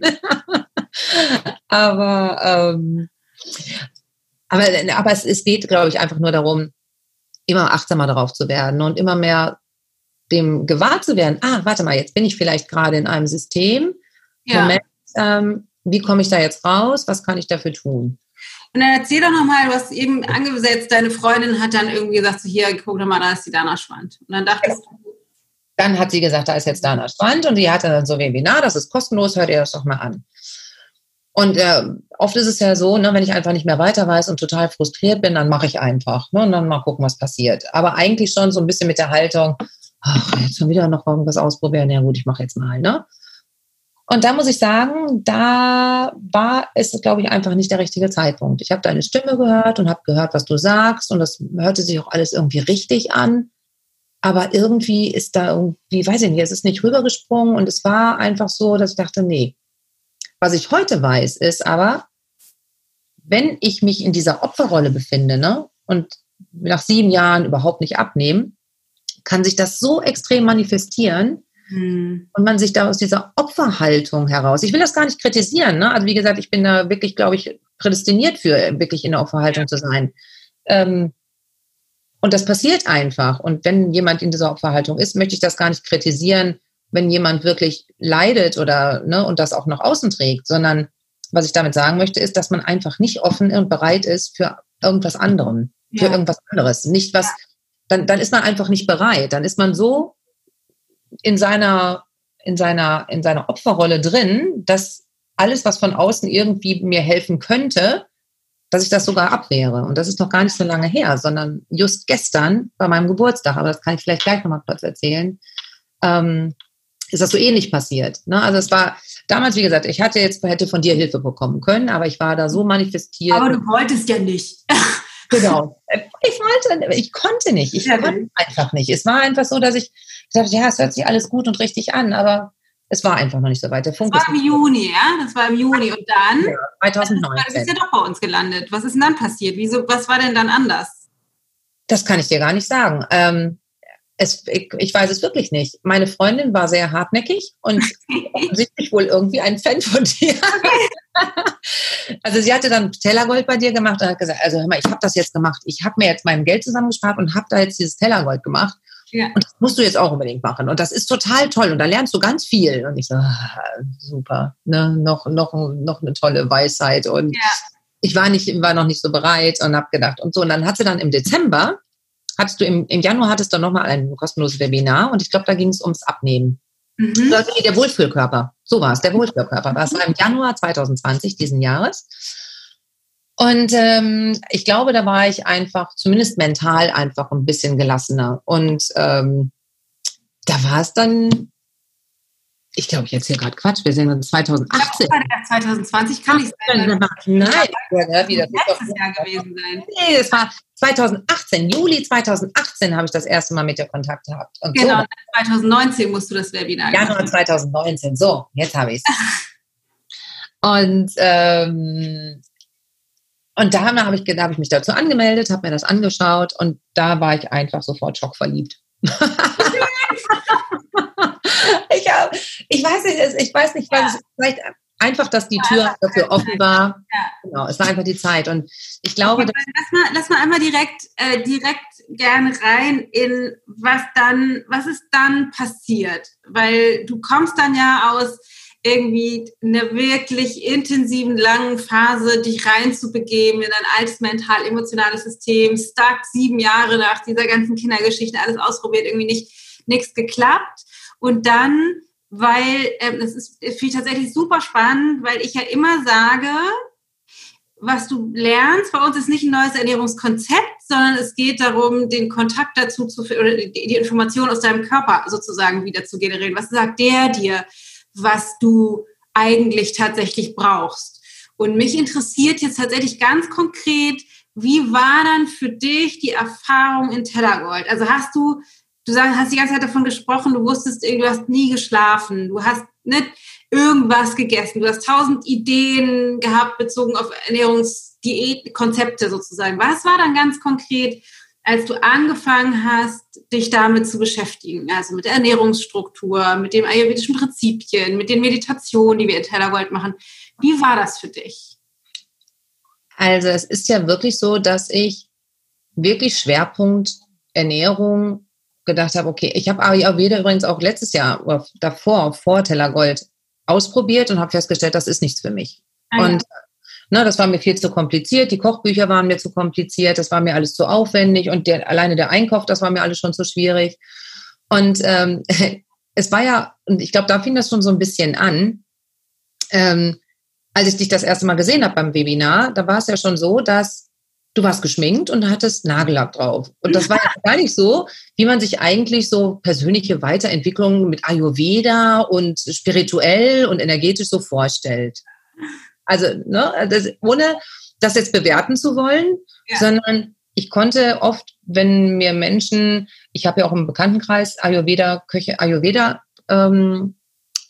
aber, ähm, aber, aber es, es geht, glaube ich, einfach nur darum, immer achtsamer darauf zu werden und immer mehr dem gewahr zu werden, ah, warte mal, jetzt bin ich vielleicht gerade in einem System. Ja. Moment, ähm, wie komme ich da jetzt raus? Was kann ich dafür tun? Und dann erzähl doch nochmal, du hast eben angesetzt, deine Freundin hat dann irgendwie gesagt, so hier, guck doch mal, da ist die Dana Schwand. Und dann dachtest du, dann hat sie gesagt, da ist jetzt Dana Strand und die hatte dann so ein Webinar, das ist kostenlos, hört ihr das doch mal an. Und äh, oft ist es ja so, ne, wenn ich einfach nicht mehr weiter weiß und total frustriert bin, dann mache ich einfach ne, und dann mal gucken, was passiert. Aber eigentlich schon so ein bisschen mit der Haltung, ach, jetzt schon wieder noch irgendwas ausprobieren, ja gut, ich mache jetzt mal. Ne? Und da muss ich sagen, da war es, glaube ich, einfach nicht der richtige Zeitpunkt. Ich habe deine Stimme gehört und habe gehört, was du sagst und das hörte sich auch alles irgendwie richtig an. Aber irgendwie ist da irgendwie, weiß ich nicht, es ist nicht rübergesprungen und es war einfach so, dass ich dachte, nee. Was ich heute weiß, ist aber, wenn ich mich in dieser Opferrolle befinde ne, und nach sieben Jahren überhaupt nicht abnehmen, kann sich das so extrem manifestieren hm. und man sich da aus dieser Opferhaltung heraus, ich will das gar nicht kritisieren, ne? also wie gesagt, ich bin da wirklich, glaube ich, prädestiniert für, wirklich in der Opferhaltung zu sein. Ähm, und das passiert einfach. Und wenn jemand in dieser Opferhaltung ist, möchte ich das gar nicht kritisieren, wenn jemand wirklich leidet oder ne, und das auch nach außen trägt, sondern was ich damit sagen möchte, ist, dass man einfach nicht offen und bereit ist für irgendwas anderem, für ja. irgendwas anderes. Nicht was, dann, dann ist man einfach nicht bereit. Dann ist man so in seiner, in seiner, in seiner Opferrolle drin, dass alles, was von außen irgendwie mir helfen könnte, dass ich das sogar abwehre. Und das ist noch gar nicht so lange her, sondern just gestern bei meinem Geburtstag, aber das kann ich vielleicht gleich nochmal kurz erzählen, ähm, ist das so ähnlich passiert. Ne? Also es war damals, wie gesagt, ich hatte jetzt, hätte von dir Hilfe bekommen können, aber ich war da so manifestiert. Aber du wolltest ja nicht. genau. Ich wollte, ich konnte nicht. Ich ja, konnte einfach nicht. Es war einfach so, dass ich dachte, ja, es hört sich alles gut und richtig an, aber es war einfach noch nicht so weit. Der Funk das war im Juni, ja? Das war im Juni. Und dann? Ja, 2019. Das ist ja doch bei uns gelandet. Was ist denn dann passiert? Wieso, was war denn dann anders? Das kann ich dir gar nicht sagen. Ähm, es, ich, ich, weiß es wirklich nicht. Meine Freundin war sehr hartnäckig und offensichtlich wohl irgendwie ein Fan von dir. also sie hatte dann Tellergold bei dir gemacht und hat gesagt, also hör mal, ich habe das jetzt gemacht. Ich habe mir jetzt mein Geld zusammengespart und habe da jetzt dieses Tellergold gemacht. Ja. Und das musst du jetzt auch unbedingt machen. Und das ist total toll. Und da lernst du ganz viel. Und ich so, ah, super, ne? noch, noch, noch eine tolle Weisheit. Und ja. ich war, nicht, war noch nicht so bereit und habe gedacht und so. Und dann hat sie dann im Dezember, hattest du im, im Januar hattest du nochmal ein kostenloses Webinar und ich glaube, da ging es ums Abnehmen. Mhm. Der Wohlfühlkörper. So war es, der Wohlfühlkörper. Das war im Januar 2020 diesen Jahres. Und ähm, ich glaube, da war ich einfach, zumindest mental, einfach ein bisschen gelassener. Und ähm, da war es dann, ich glaube, ich erzähle gerade Quatsch, wir sind dann 2018. Ja, 2020 kann ich sein. Nein, ja, wie das letztes Jahr gewesen sein. Nee, es war 2018, Juli 2018 habe ich das erste Mal mit dir Kontakt gehabt. Und genau, so. 2019 musst du das Webinar Januar 2019, so, jetzt habe ich es. und ähm, und da habe ich, hab ich mich dazu angemeldet, habe mir das angeschaut und da war ich einfach sofort schockverliebt. ich, hab, ich weiß nicht, ich weiß nicht, es vielleicht einfach, dass die Tür dafür offen war. Ja. Genau, es war einfach die Zeit. Und ich glaube. Okay, lass, mal, lass mal einmal direkt, äh, direkt gerne rein in was dann, was ist dann passiert? Weil du kommst dann ja aus irgendwie einer wirklich intensiven, langen Phase, dich reinzubegeben in ein altes mental-emotionales System, stuck, sieben Jahre nach dieser ganzen Kindergeschichte, alles ausprobiert, irgendwie nicht, nichts geklappt. Und dann, weil, ähm, das ist, finde ich tatsächlich super spannend, weil ich ja immer sage, was du lernst, bei uns ist nicht ein neues Ernährungskonzept, sondern es geht darum, den Kontakt dazu zu, oder die Information aus deinem Körper sozusagen wieder zu generieren. Was sagt der dir? Was du eigentlich tatsächlich brauchst. Und mich interessiert jetzt tatsächlich ganz konkret, wie war dann für dich die Erfahrung in Tellergold? Also hast du, du hast die ganze Zeit davon gesprochen, du wusstest, du hast nie geschlafen, du hast nicht irgendwas gegessen, du hast tausend Ideen gehabt bezogen auf Ernährungsdiätkonzepte sozusagen. Was war dann ganz konkret als du angefangen hast, dich damit zu beschäftigen, also mit der Ernährungsstruktur, mit den ayurvedischen Prinzipien, mit den Meditationen, die wir in Tellergold machen, wie war das für dich? Also es ist ja wirklich so, dass ich wirklich Schwerpunkt Ernährung gedacht habe, okay, ich habe Ayurveda übrigens auch letztes Jahr oder davor, vor Tellergold, ausprobiert und habe festgestellt, das ist nichts für mich. Ah, ja. Und Ne, das war mir viel zu kompliziert, die Kochbücher waren mir zu kompliziert, das war mir alles zu aufwendig und der, alleine der Einkauf, das war mir alles schon zu schwierig. Und ähm, es war ja, und ich glaube, da fing das schon so ein bisschen an, ähm, als ich dich das erste Mal gesehen habe beim Webinar, da war es ja schon so, dass du warst geschminkt und hattest Nagellack drauf. Und das war ja gar nicht so, wie man sich eigentlich so persönliche Weiterentwicklungen mit Ayurveda und spirituell und energetisch so vorstellt. Also, ne, das, ohne das jetzt bewerten zu wollen, ja. sondern ich konnte oft, wenn mir Menschen, ich habe ja auch im Bekanntenkreis Ayurveda, Köche, Ayurveda ähm,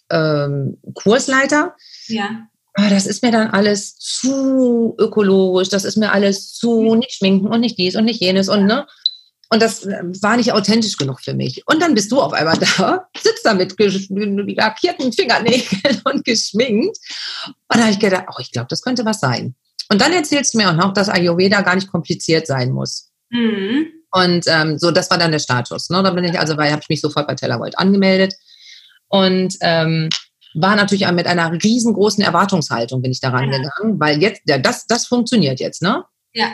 ähm, Kursleiter. Ja. Aber das ist mir dann alles zu ökologisch, das ist mir alles zu nicht schminken und nicht dies und nicht jenes und ne. Und das äh, war nicht authentisch genug für mich. Und dann bist du auf einmal da, sitzt da mit lackierten Fingernägeln und geschminkt. Und da habe ich gedacht, oh, ich glaube, das könnte was sein. Und dann erzählst du mir auch noch, dass Ayurveda gar nicht kompliziert sein muss. Mhm. Und ähm, so, das war dann der Status. Ne? Da bin ich, also, weil habe ich mich sofort bei Tellervolt angemeldet. Und ähm, war natürlich auch mit einer riesengroßen Erwartungshaltung bin ich da reingegangen, weil jetzt, ja, das, das funktioniert jetzt, ne? Ja.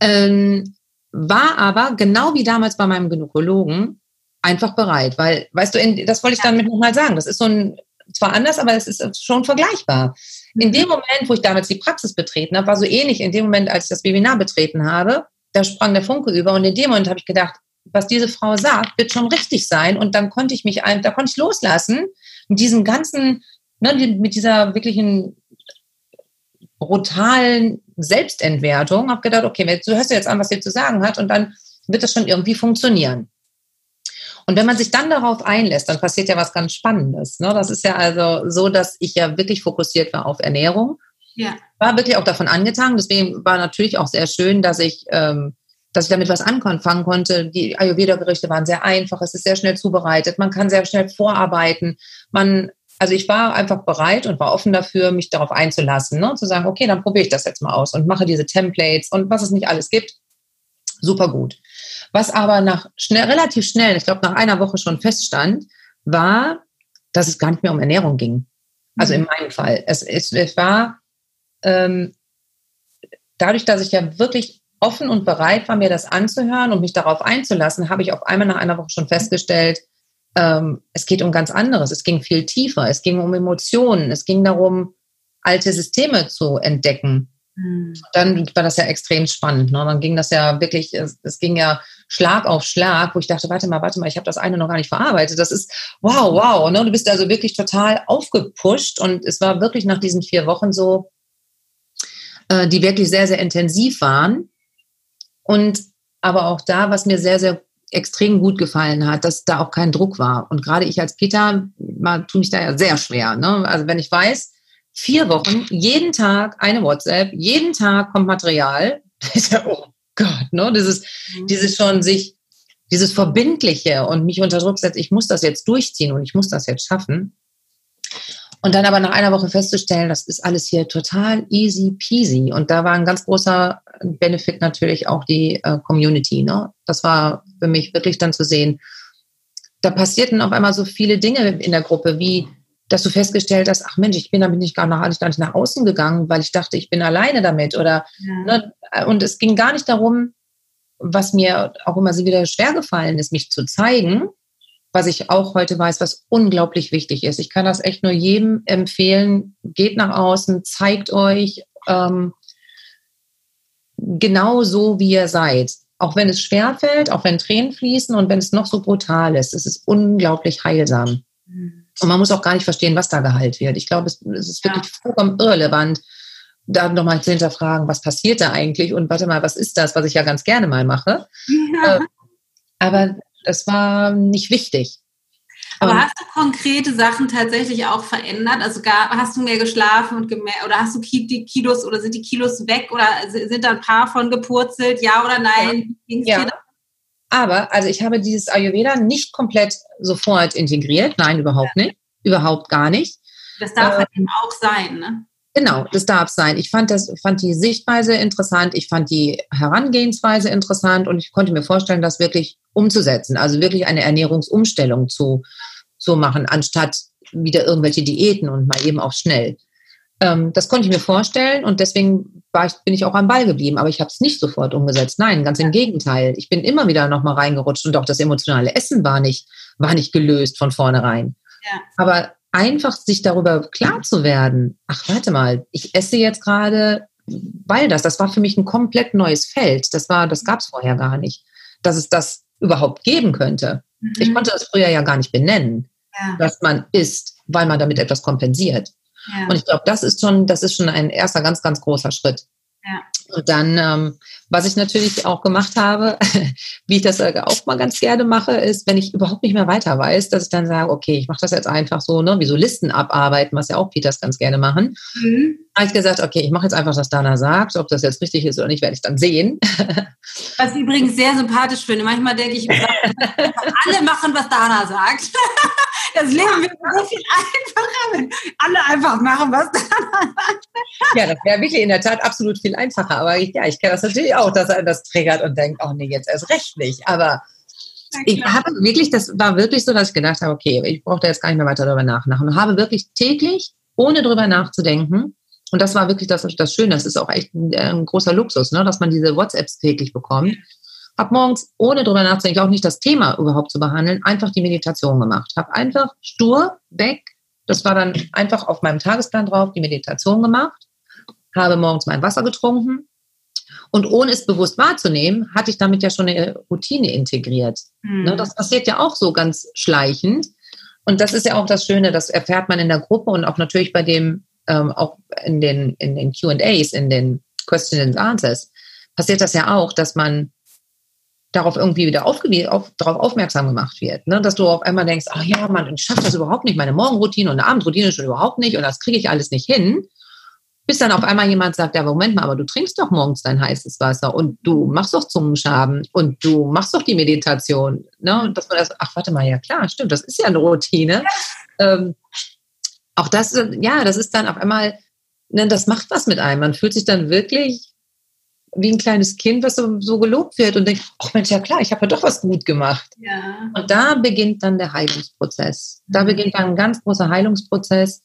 Ähm, war aber genau wie damals bei meinem Gynäkologen einfach bereit, weil, weißt du, in, das wollte ich damit nochmal sagen, das ist so ein, zwar anders, aber es ist schon vergleichbar. In mhm. dem Moment, wo ich damals die Praxis betreten habe, war so ähnlich in dem Moment, als ich das Webinar betreten habe, da sprang der Funke über und in dem Moment habe ich gedacht, was diese Frau sagt, wird schon richtig sein und dann konnte ich mich, da konnte ich loslassen mit diesem ganzen, ne, mit dieser wirklichen brutalen Selbstentwertung, habe gedacht, okay, du hörst jetzt an, was sie zu sagen hat und dann wird das schon irgendwie funktionieren. Und wenn man sich dann darauf einlässt, dann passiert ja was ganz Spannendes. Ne? Das ist ja also so, dass ich ja wirklich fokussiert war auf Ernährung. Ja. War wirklich auch davon angetan. Deswegen war natürlich auch sehr schön, dass ich, ähm, dass ich damit was anfangen konnte. Die Ayurveda-Gerichte waren sehr einfach. Es ist sehr schnell zubereitet. Man kann sehr schnell vorarbeiten. Man also ich war einfach bereit und war offen dafür, mich darauf einzulassen, ne? zu sagen, okay, dann probiere ich das jetzt mal aus und mache diese Templates und was es nicht alles gibt. Super gut. Was aber nach schnell, relativ schnell, ich glaube nach einer Woche schon feststand, war, dass es gar nicht mehr um Ernährung ging. Also in mhm. meinem Fall. Es, es, es war ähm, dadurch, dass ich ja wirklich offen und bereit war, mir das anzuhören und mich darauf einzulassen, habe ich auf einmal nach einer Woche schon festgestellt, ähm, es geht um ganz anderes. Es ging viel tiefer. Es ging um Emotionen. Es ging darum, alte Systeme zu entdecken. Mhm. Dann war das ja extrem spannend. Ne? Dann ging das ja wirklich, es, es, ging ja Schlag auf Schlag, wo ich dachte, warte mal, warte mal, ich habe das eine noch gar nicht verarbeitet. Das ist wow, wow. Ne? Du bist also wirklich total aufgepusht und es war wirklich nach diesen vier Wochen so, äh, die wirklich sehr, sehr intensiv waren. Und aber auch da, was mir sehr, sehr extrem gut gefallen hat, dass da auch kein Druck war. Und gerade ich als Peter, mal tue mich da ja sehr schwer. Ne? Also wenn ich weiß, vier Wochen, jeden Tag eine WhatsApp, jeden Tag kommt Material, oh Gott, ne? Ist, mhm. dieses schon sich, dieses Verbindliche und mich unter Druck setzt, ich muss das jetzt durchziehen und ich muss das jetzt schaffen. Und dann aber nach einer Woche festzustellen, das ist alles hier total easy peasy. Und da war ein ganz großer Benefit natürlich auch die äh, Community. Ne? Das war für mich wirklich dann zu sehen, da passierten auf einmal so viele Dinge in der Gruppe, wie dass du festgestellt hast, ach Mensch, ich bin damit nicht gar, nach, gar nicht nach außen gegangen, weil ich dachte, ich bin alleine damit. Oder ja. ne, und es ging gar nicht darum, was mir auch immer so wieder schwer gefallen ist, mich zu zeigen, was ich auch heute weiß, was unglaublich wichtig ist. Ich kann das echt nur jedem empfehlen. Geht nach außen, zeigt euch ähm, genau so, wie ihr seid. Auch wenn es schwer fällt, auch wenn Tränen fließen und wenn es noch so brutal ist, es ist unglaublich heilsam. Und man muss auch gar nicht verstehen, was da geheilt wird. Ich glaube, es, es ist wirklich ja. vollkommen irrelevant, da nochmal zu hinterfragen, was passiert da eigentlich und warte mal, was ist das, was ich ja ganz gerne mal mache. Ja. Äh, aber das war nicht wichtig. Aber hast du konkrete Sachen tatsächlich auch verändert? Also gar, hast du mehr geschlafen und gemerkt, oder hast du die Kilos oder sind die Kilos weg oder sind da ein paar von gepurzelt? Ja oder nein? Ja. ja. Aber also ich habe dieses Ayurveda nicht komplett sofort integriert. Nein, überhaupt ja. nicht. Überhaupt gar nicht. Das darf äh, halt eben auch sein, ne? Genau, das darf sein. Ich fand das, fand die Sichtweise interessant, ich fand die Herangehensweise interessant und ich konnte mir vorstellen, das wirklich umzusetzen. Also wirklich eine Ernährungsumstellung zu, zu machen, anstatt wieder irgendwelche Diäten und mal eben auch schnell. Ähm, das konnte ich mir vorstellen und deswegen war ich, bin ich auch am Ball geblieben, aber ich habe es nicht sofort umgesetzt. Nein, ganz im Gegenteil. Ich bin immer wieder nochmal reingerutscht und auch das emotionale Essen war nicht, war nicht gelöst von vornherein. Ja. Aber einfach sich darüber klar zu werden, ach, warte mal, ich esse jetzt gerade, weil das, das war für mich ein komplett neues Feld. Das war, das gab es vorher gar nicht, dass es das überhaupt geben könnte. Mhm. Ich konnte das früher ja gar nicht benennen, ja. dass man isst, weil man damit etwas kompensiert. Ja. Und ich glaube, das ist schon, das ist schon ein erster ganz, ganz großer Schritt. Ja. Und dann, ähm, was ich natürlich auch gemacht habe, wie ich das auch mal ganz gerne mache, ist, wenn ich überhaupt nicht mehr weiter weiß, dass ich dann sage, okay, ich mache das jetzt einfach so, ne, wie so Listen abarbeiten, was ja auch Peters ganz gerne machen. Mhm. Habe ich gesagt, okay, ich mache jetzt einfach, was Dana sagt. Ob das jetzt richtig ist oder nicht, werde ich dann sehen. Was ich übrigens sehr sympathisch finde. Manchmal denke ich, alle machen, was Dana sagt. Das Leben wird so viel einfacher, wenn alle einfach machen, was sagt. Ja, das wäre wirklich in der Tat absolut viel einfacher. Aber ich, ja, ich kenne das natürlich auch, dass er das triggert und denkt, oh nee, jetzt erst recht nicht. Aber ich habe wirklich, das war wirklich so, dass ich gedacht habe, okay, ich brauche da jetzt gar nicht mehr weiter darüber nachdenken. Und habe wirklich täglich, ohne darüber nachzudenken, und das war wirklich das, das Schöne. Das ist auch echt ein, ein großer Luxus, ne, dass man diese WhatsApps täglich bekommt. Hab morgens, ohne drüber nachzudenken, auch nicht das Thema überhaupt zu behandeln, einfach die Meditation gemacht. Hab einfach stur weg. Das war dann einfach auf meinem Tagesplan drauf, die Meditation gemacht. Habe morgens mein Wasser getrunken. Und ohne es bewusst wahrzunehmen, hatte ich damit ja schon eine Routine integriert. Mhm. Das passiert ja auch so ganz schleichend. Und das ist ja auch das Schöne, das erfährt man in der Gruppe und auch natürlich bei dem ähm, auch in den, in den QAs, in den Question and Answers, passiert das ja auch, dass man darauf irgendwie wieder auf, darauf aufmerksam gemacht wird. Ne? Dass du auf einmal denkst, ach ja, man, ich schaffe das überhaupt nicht, meine Morgenroutine und eine Abendroutine schon überhaupt nicht und das kriege ich alles nicht hin. Bis dann auf einmal jemand sagt, ja, Moment mal, aber du trinkst doch morgens dein heißes Wasser und du machst doch Zungenschaben und du machst doch die Meditation. Ne? Und dass man das, ach, warte mal, ja klar, stimmt, das ist ja eine Routine. Ähm, auch das, ja, das ist dann auf einmal, ne, das macht was mit einem. Man fühlt sich dann wirklich wie ein kleines Kind, was so, so gelobt wird und denkt, ach Mensch, ja klar, ich habe ja doch was gut gemacht. Ja. Und da beginnt dann der Heilungsprozess. Da mhm. beginnt dann ein ganz großer Heilungsprozess,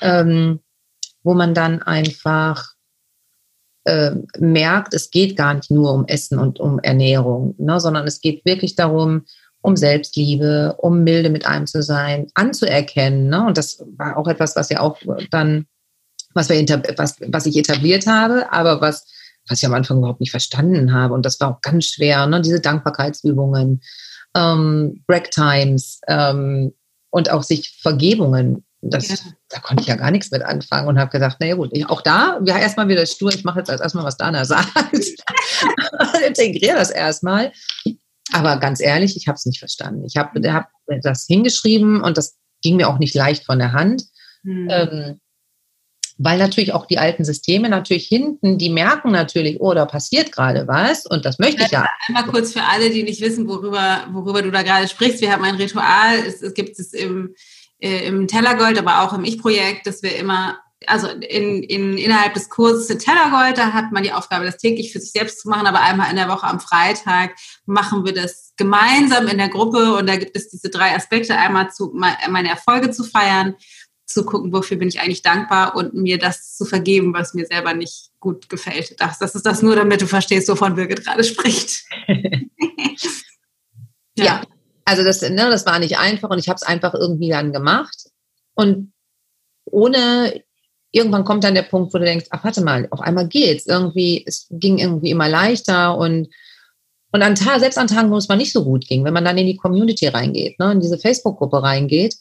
ähm, wo man dann einfach äh, merkt, es geht gar nicht nur um Essen und um Ernährung, ne, sondern es geht wirklich darum, um Selbstliebe, um milde mit einem zu sein, anzuerkennen. Ne? Und das war auch etwas, was ja auch dann, was, wir was, was ich etabliert habe, aber was, was ich am Anfang überhaupt nicht verstanden habe. Und das war auch ganz schwer, ne? diese Dankbarkeitsübungen, ähm, Break Times ähm, und auch sich Vergebungen. Das, ja. Da konnte ich ja gar nichts mit anfangen und habe gedacht, naja gut, ich, auch da, ja, erstmal wieder stur, ich mache jetzt erstmal, was Dana sagt. Integriere das erstmal. Aber ganz ehrlich, ich habe es nicht verstanden. Ich habe hab das hingeschrieben und das ging mir auch nicht leicht von der Hand. Mhm. Ähm, weil natürlich auch die alten Systeme natürlich hinten, die merken natürlich, oh, da passiert gerade was und das möchte ich ja. Einmal kurz für alle, die nicht wissen, worüber, worüber du da gerade sprichst. Wir haben ein Ritual, es, es gibt es im, äh, im Tellergold, aber auch im Ich-Projekt, dass wir immer also in, in, innerhalb des Kurses in Tellergold, da hat man die Aufgabe, das täglich für sich selbst zu machen, aber einmal in der Woche am Freitag machen wir das gemeinsam in der Gruppe und da gibt es diese drei Aspekte, einmal zu meine Erfolge zu feiern, zu gucken, wofür bin ich eigentlich dankbar und mir das zu vergeben, was mir selber nicht gut gefällt. Das, das ist das nur, damit du verstehst, wovon Birgit gerade spricht. ja. ja. also das, ne, das war nicht einfach und ich habe es einfach irgendwie dann gemacht und ohne irgendwann kommt dann der Punkt, wo du denkst, ach, warte mal, auf einmal geht's. Irgendwie, es ging irgendwie immer leichter und, und an selbst an Tagen, wo es mal nicht so gut ging, wenn man dann in die Community reingeht, ne, in diese Facebook-Gruppe reingeht.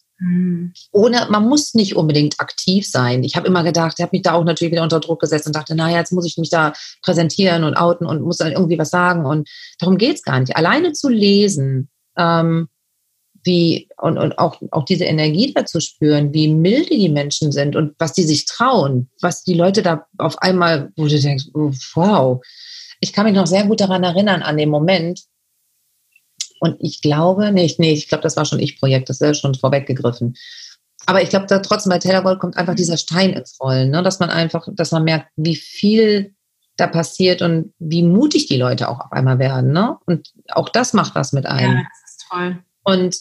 Ohne, man muss nicht unbedingt aktiv sein. Ich habe immer gedacht, ich habe mich da auch natürlich wieder unter Druck gesetzt und dachte, naja, jetzt muss ich mich da präsentieren und outen und muss dann irgendwie was sagen und darum geht's gar nicht. Alleine zu lesen, ähm, wie, und, und auch, auch diese Energie dazu spüren, wie milde die Menschen sind und was die sich trauen, was die Leute da auf einmal, wo du denkst, oh, wow. Ich kann mich noch sehr gut daran erinnern, an den Moment. Und ich glaube, nee, nee ich glaube, das war schon Ich-Projekt, das wäre schon vorweggegriffen. Aber ich glaube, da trotzdem bei Tellergold kommt einfach dieser Stein ins Rollen, ne? dass man einfach, dass man merkt, wie viel da passiert und wie mutig die Leute auch auf einmal werden. Ne? Und auch das macht was mit einem. Ja, das ist toll. Und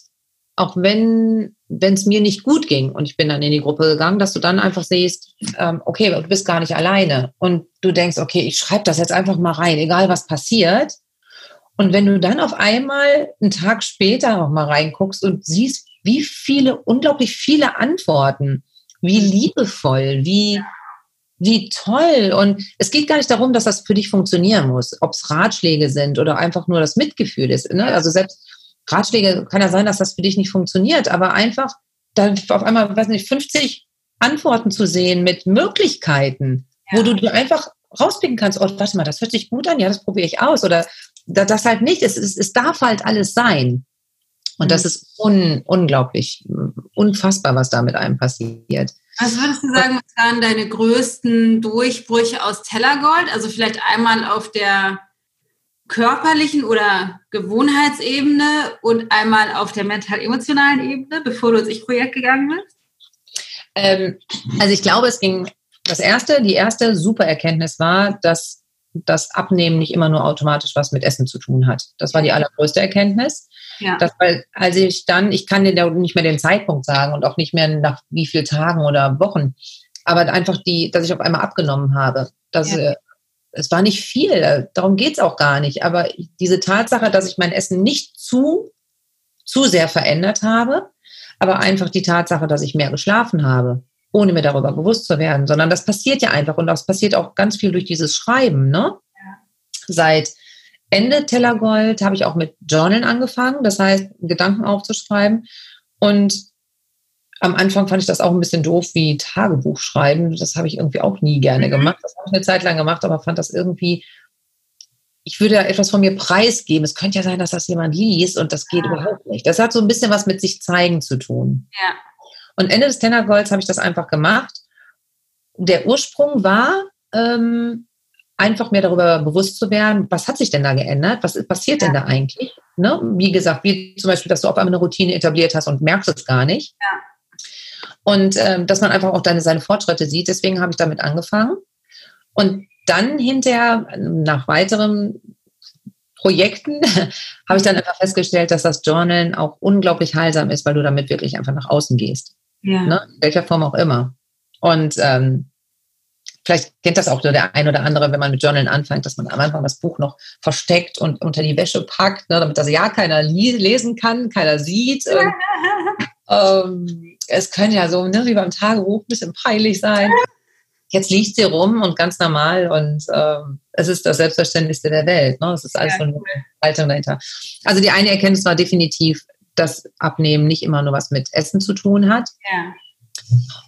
auch wenn wenn es mir nicht gut ging und ich bin dann in die Gruppe gegangen, dass du dann einfach siehst, ähm, okay, du bist gar nicht alleine und du denkst, okay, ich schreibe das jetzt einfach mal rein, egal was passiert. Und wenn du dann auf einmal einen Tag später noch mal reinguckst und siehst, wie viele, unglaublich viele Antworten, wie liebevoll, wie, wie toll. Und es geht gar nicht darum, dass das für dich funktionieren muss, ob es Ratschläge sind oder einfach nur das Mitgefühl ist. Ne? Also selbst Ratschläge kann ja sein, dass das für dich nicht funktioniert, aber einfach dann auf einmal, weiß nicht, 50 Antworten zu sehen mit Möglichkeiten, ja. wo du dir einfach rauspicken kannst, oh, warte mal, das hört sich gut an, ja, das probiere ich aus. Oder das halt nicht, es, es, es darf halt alles sein. Und mhm. das ist un, unglaublich, unfassbar, was da mit einem passiert. Was würdest du sagen, was waren deine größten Durchbrüche aus Tellergold? Also vielleicht einmal auf der körperlichen oder Gewohnheitsebene und einmal auf der mental-emotionalen Ebene, bevor du ins Ich-Projekt gegangen bist? Ähm, also ich glaube, es ging, das erste, die erste super Erkenntnis war, dass das Abnehmen nicht immer nur automatisch was mit Essen zu tun hat. Das war die allergrößte Erkenntnis. Ja. Das, weil, als ich dann, ich kann dir nicht mehr den Zeitpunkt sagen und auch nicht mehr nach wie vielen Tagen oder Wochen, aber einfach die, dass ich auf einmal abgenommen habe. Dass, ja. Äh, es war nicht viel, darum geht es auch gar nicht. Aber diese Tatsache, dass ich mein Essen nicht zu, zu sehr verändert habe, aber einfach die Tatsache, dass ich mehr geschlafen habe, ohne mir darüber bewusst zu werden, sondern das passiert ja einfach und das passiert auch ganz viel durch dieses Schreiben. Ne? Ja. Seit Ende Tellergold habe ich auch mit Journalen angefangen, das heißt, Gedanken aufzuschreiben. Und am Anfang fand ich das auch ein bisschen doof wie Tagebuch schreiben. Das habe ich irgendwie auch nie gerne mhm. gemacht. Das habe ich eine Zeit lang gemacht, aber fand das irgendwie, ich würde da etwas von mir preisgeben. Es könnte ja sein, dass das jemand liest und das geht ja. überhaupt nicht. Das hat so ein bisschen was mit sich zeigen zu tun. Ja. Und Ende des Tennergolds habe ich das einfach gemacht. Der Ursprung war, ähm, einfach mehr darüber bewusst zu werden, was hat sich denn da geändert? Was passiert ja. denn da eigentlich? Ne? Wie gesagt, wie zum Beispiel, dass du auf einmal eine Routine etabliert hast und merkst es gar nicht. Ja. Und ähm, dass man einfach auch deine, seine Fortschritte sieht. Deswegen habe ich damit angefangen. Und dann hinterher, nach weiteren Projekten, habe ich dann einfach festgestellt, dass das Journalen auch unglaublich heilsam ist, weil du damit wirklich einfach nach außen gehst. Ja. Ne? In welcher Form auch immer. Und ähm, vielleicht kennt das auch nur der ein oder andere, wenn man mit Journalen anfängt, dass man am Anfang das Buch noch versteckt und unter die Wäsche packt, ne, damit das ja keiner lesen kann, keiner sieht. ähm, es könnte ja so ne, wie beim Tagebuch ein bisschen peinlich sein. Jetzt liegt sie rum und ganz normal und ähm, es ist das Selbstverständlichste der Welt. Ne? Es ist alles ja, so eine Haltung dahinter. Also die eine Erkenntnis war definitiv, dass Abnehmen nicht immer nur was mit Essen zu tun hat. Ja.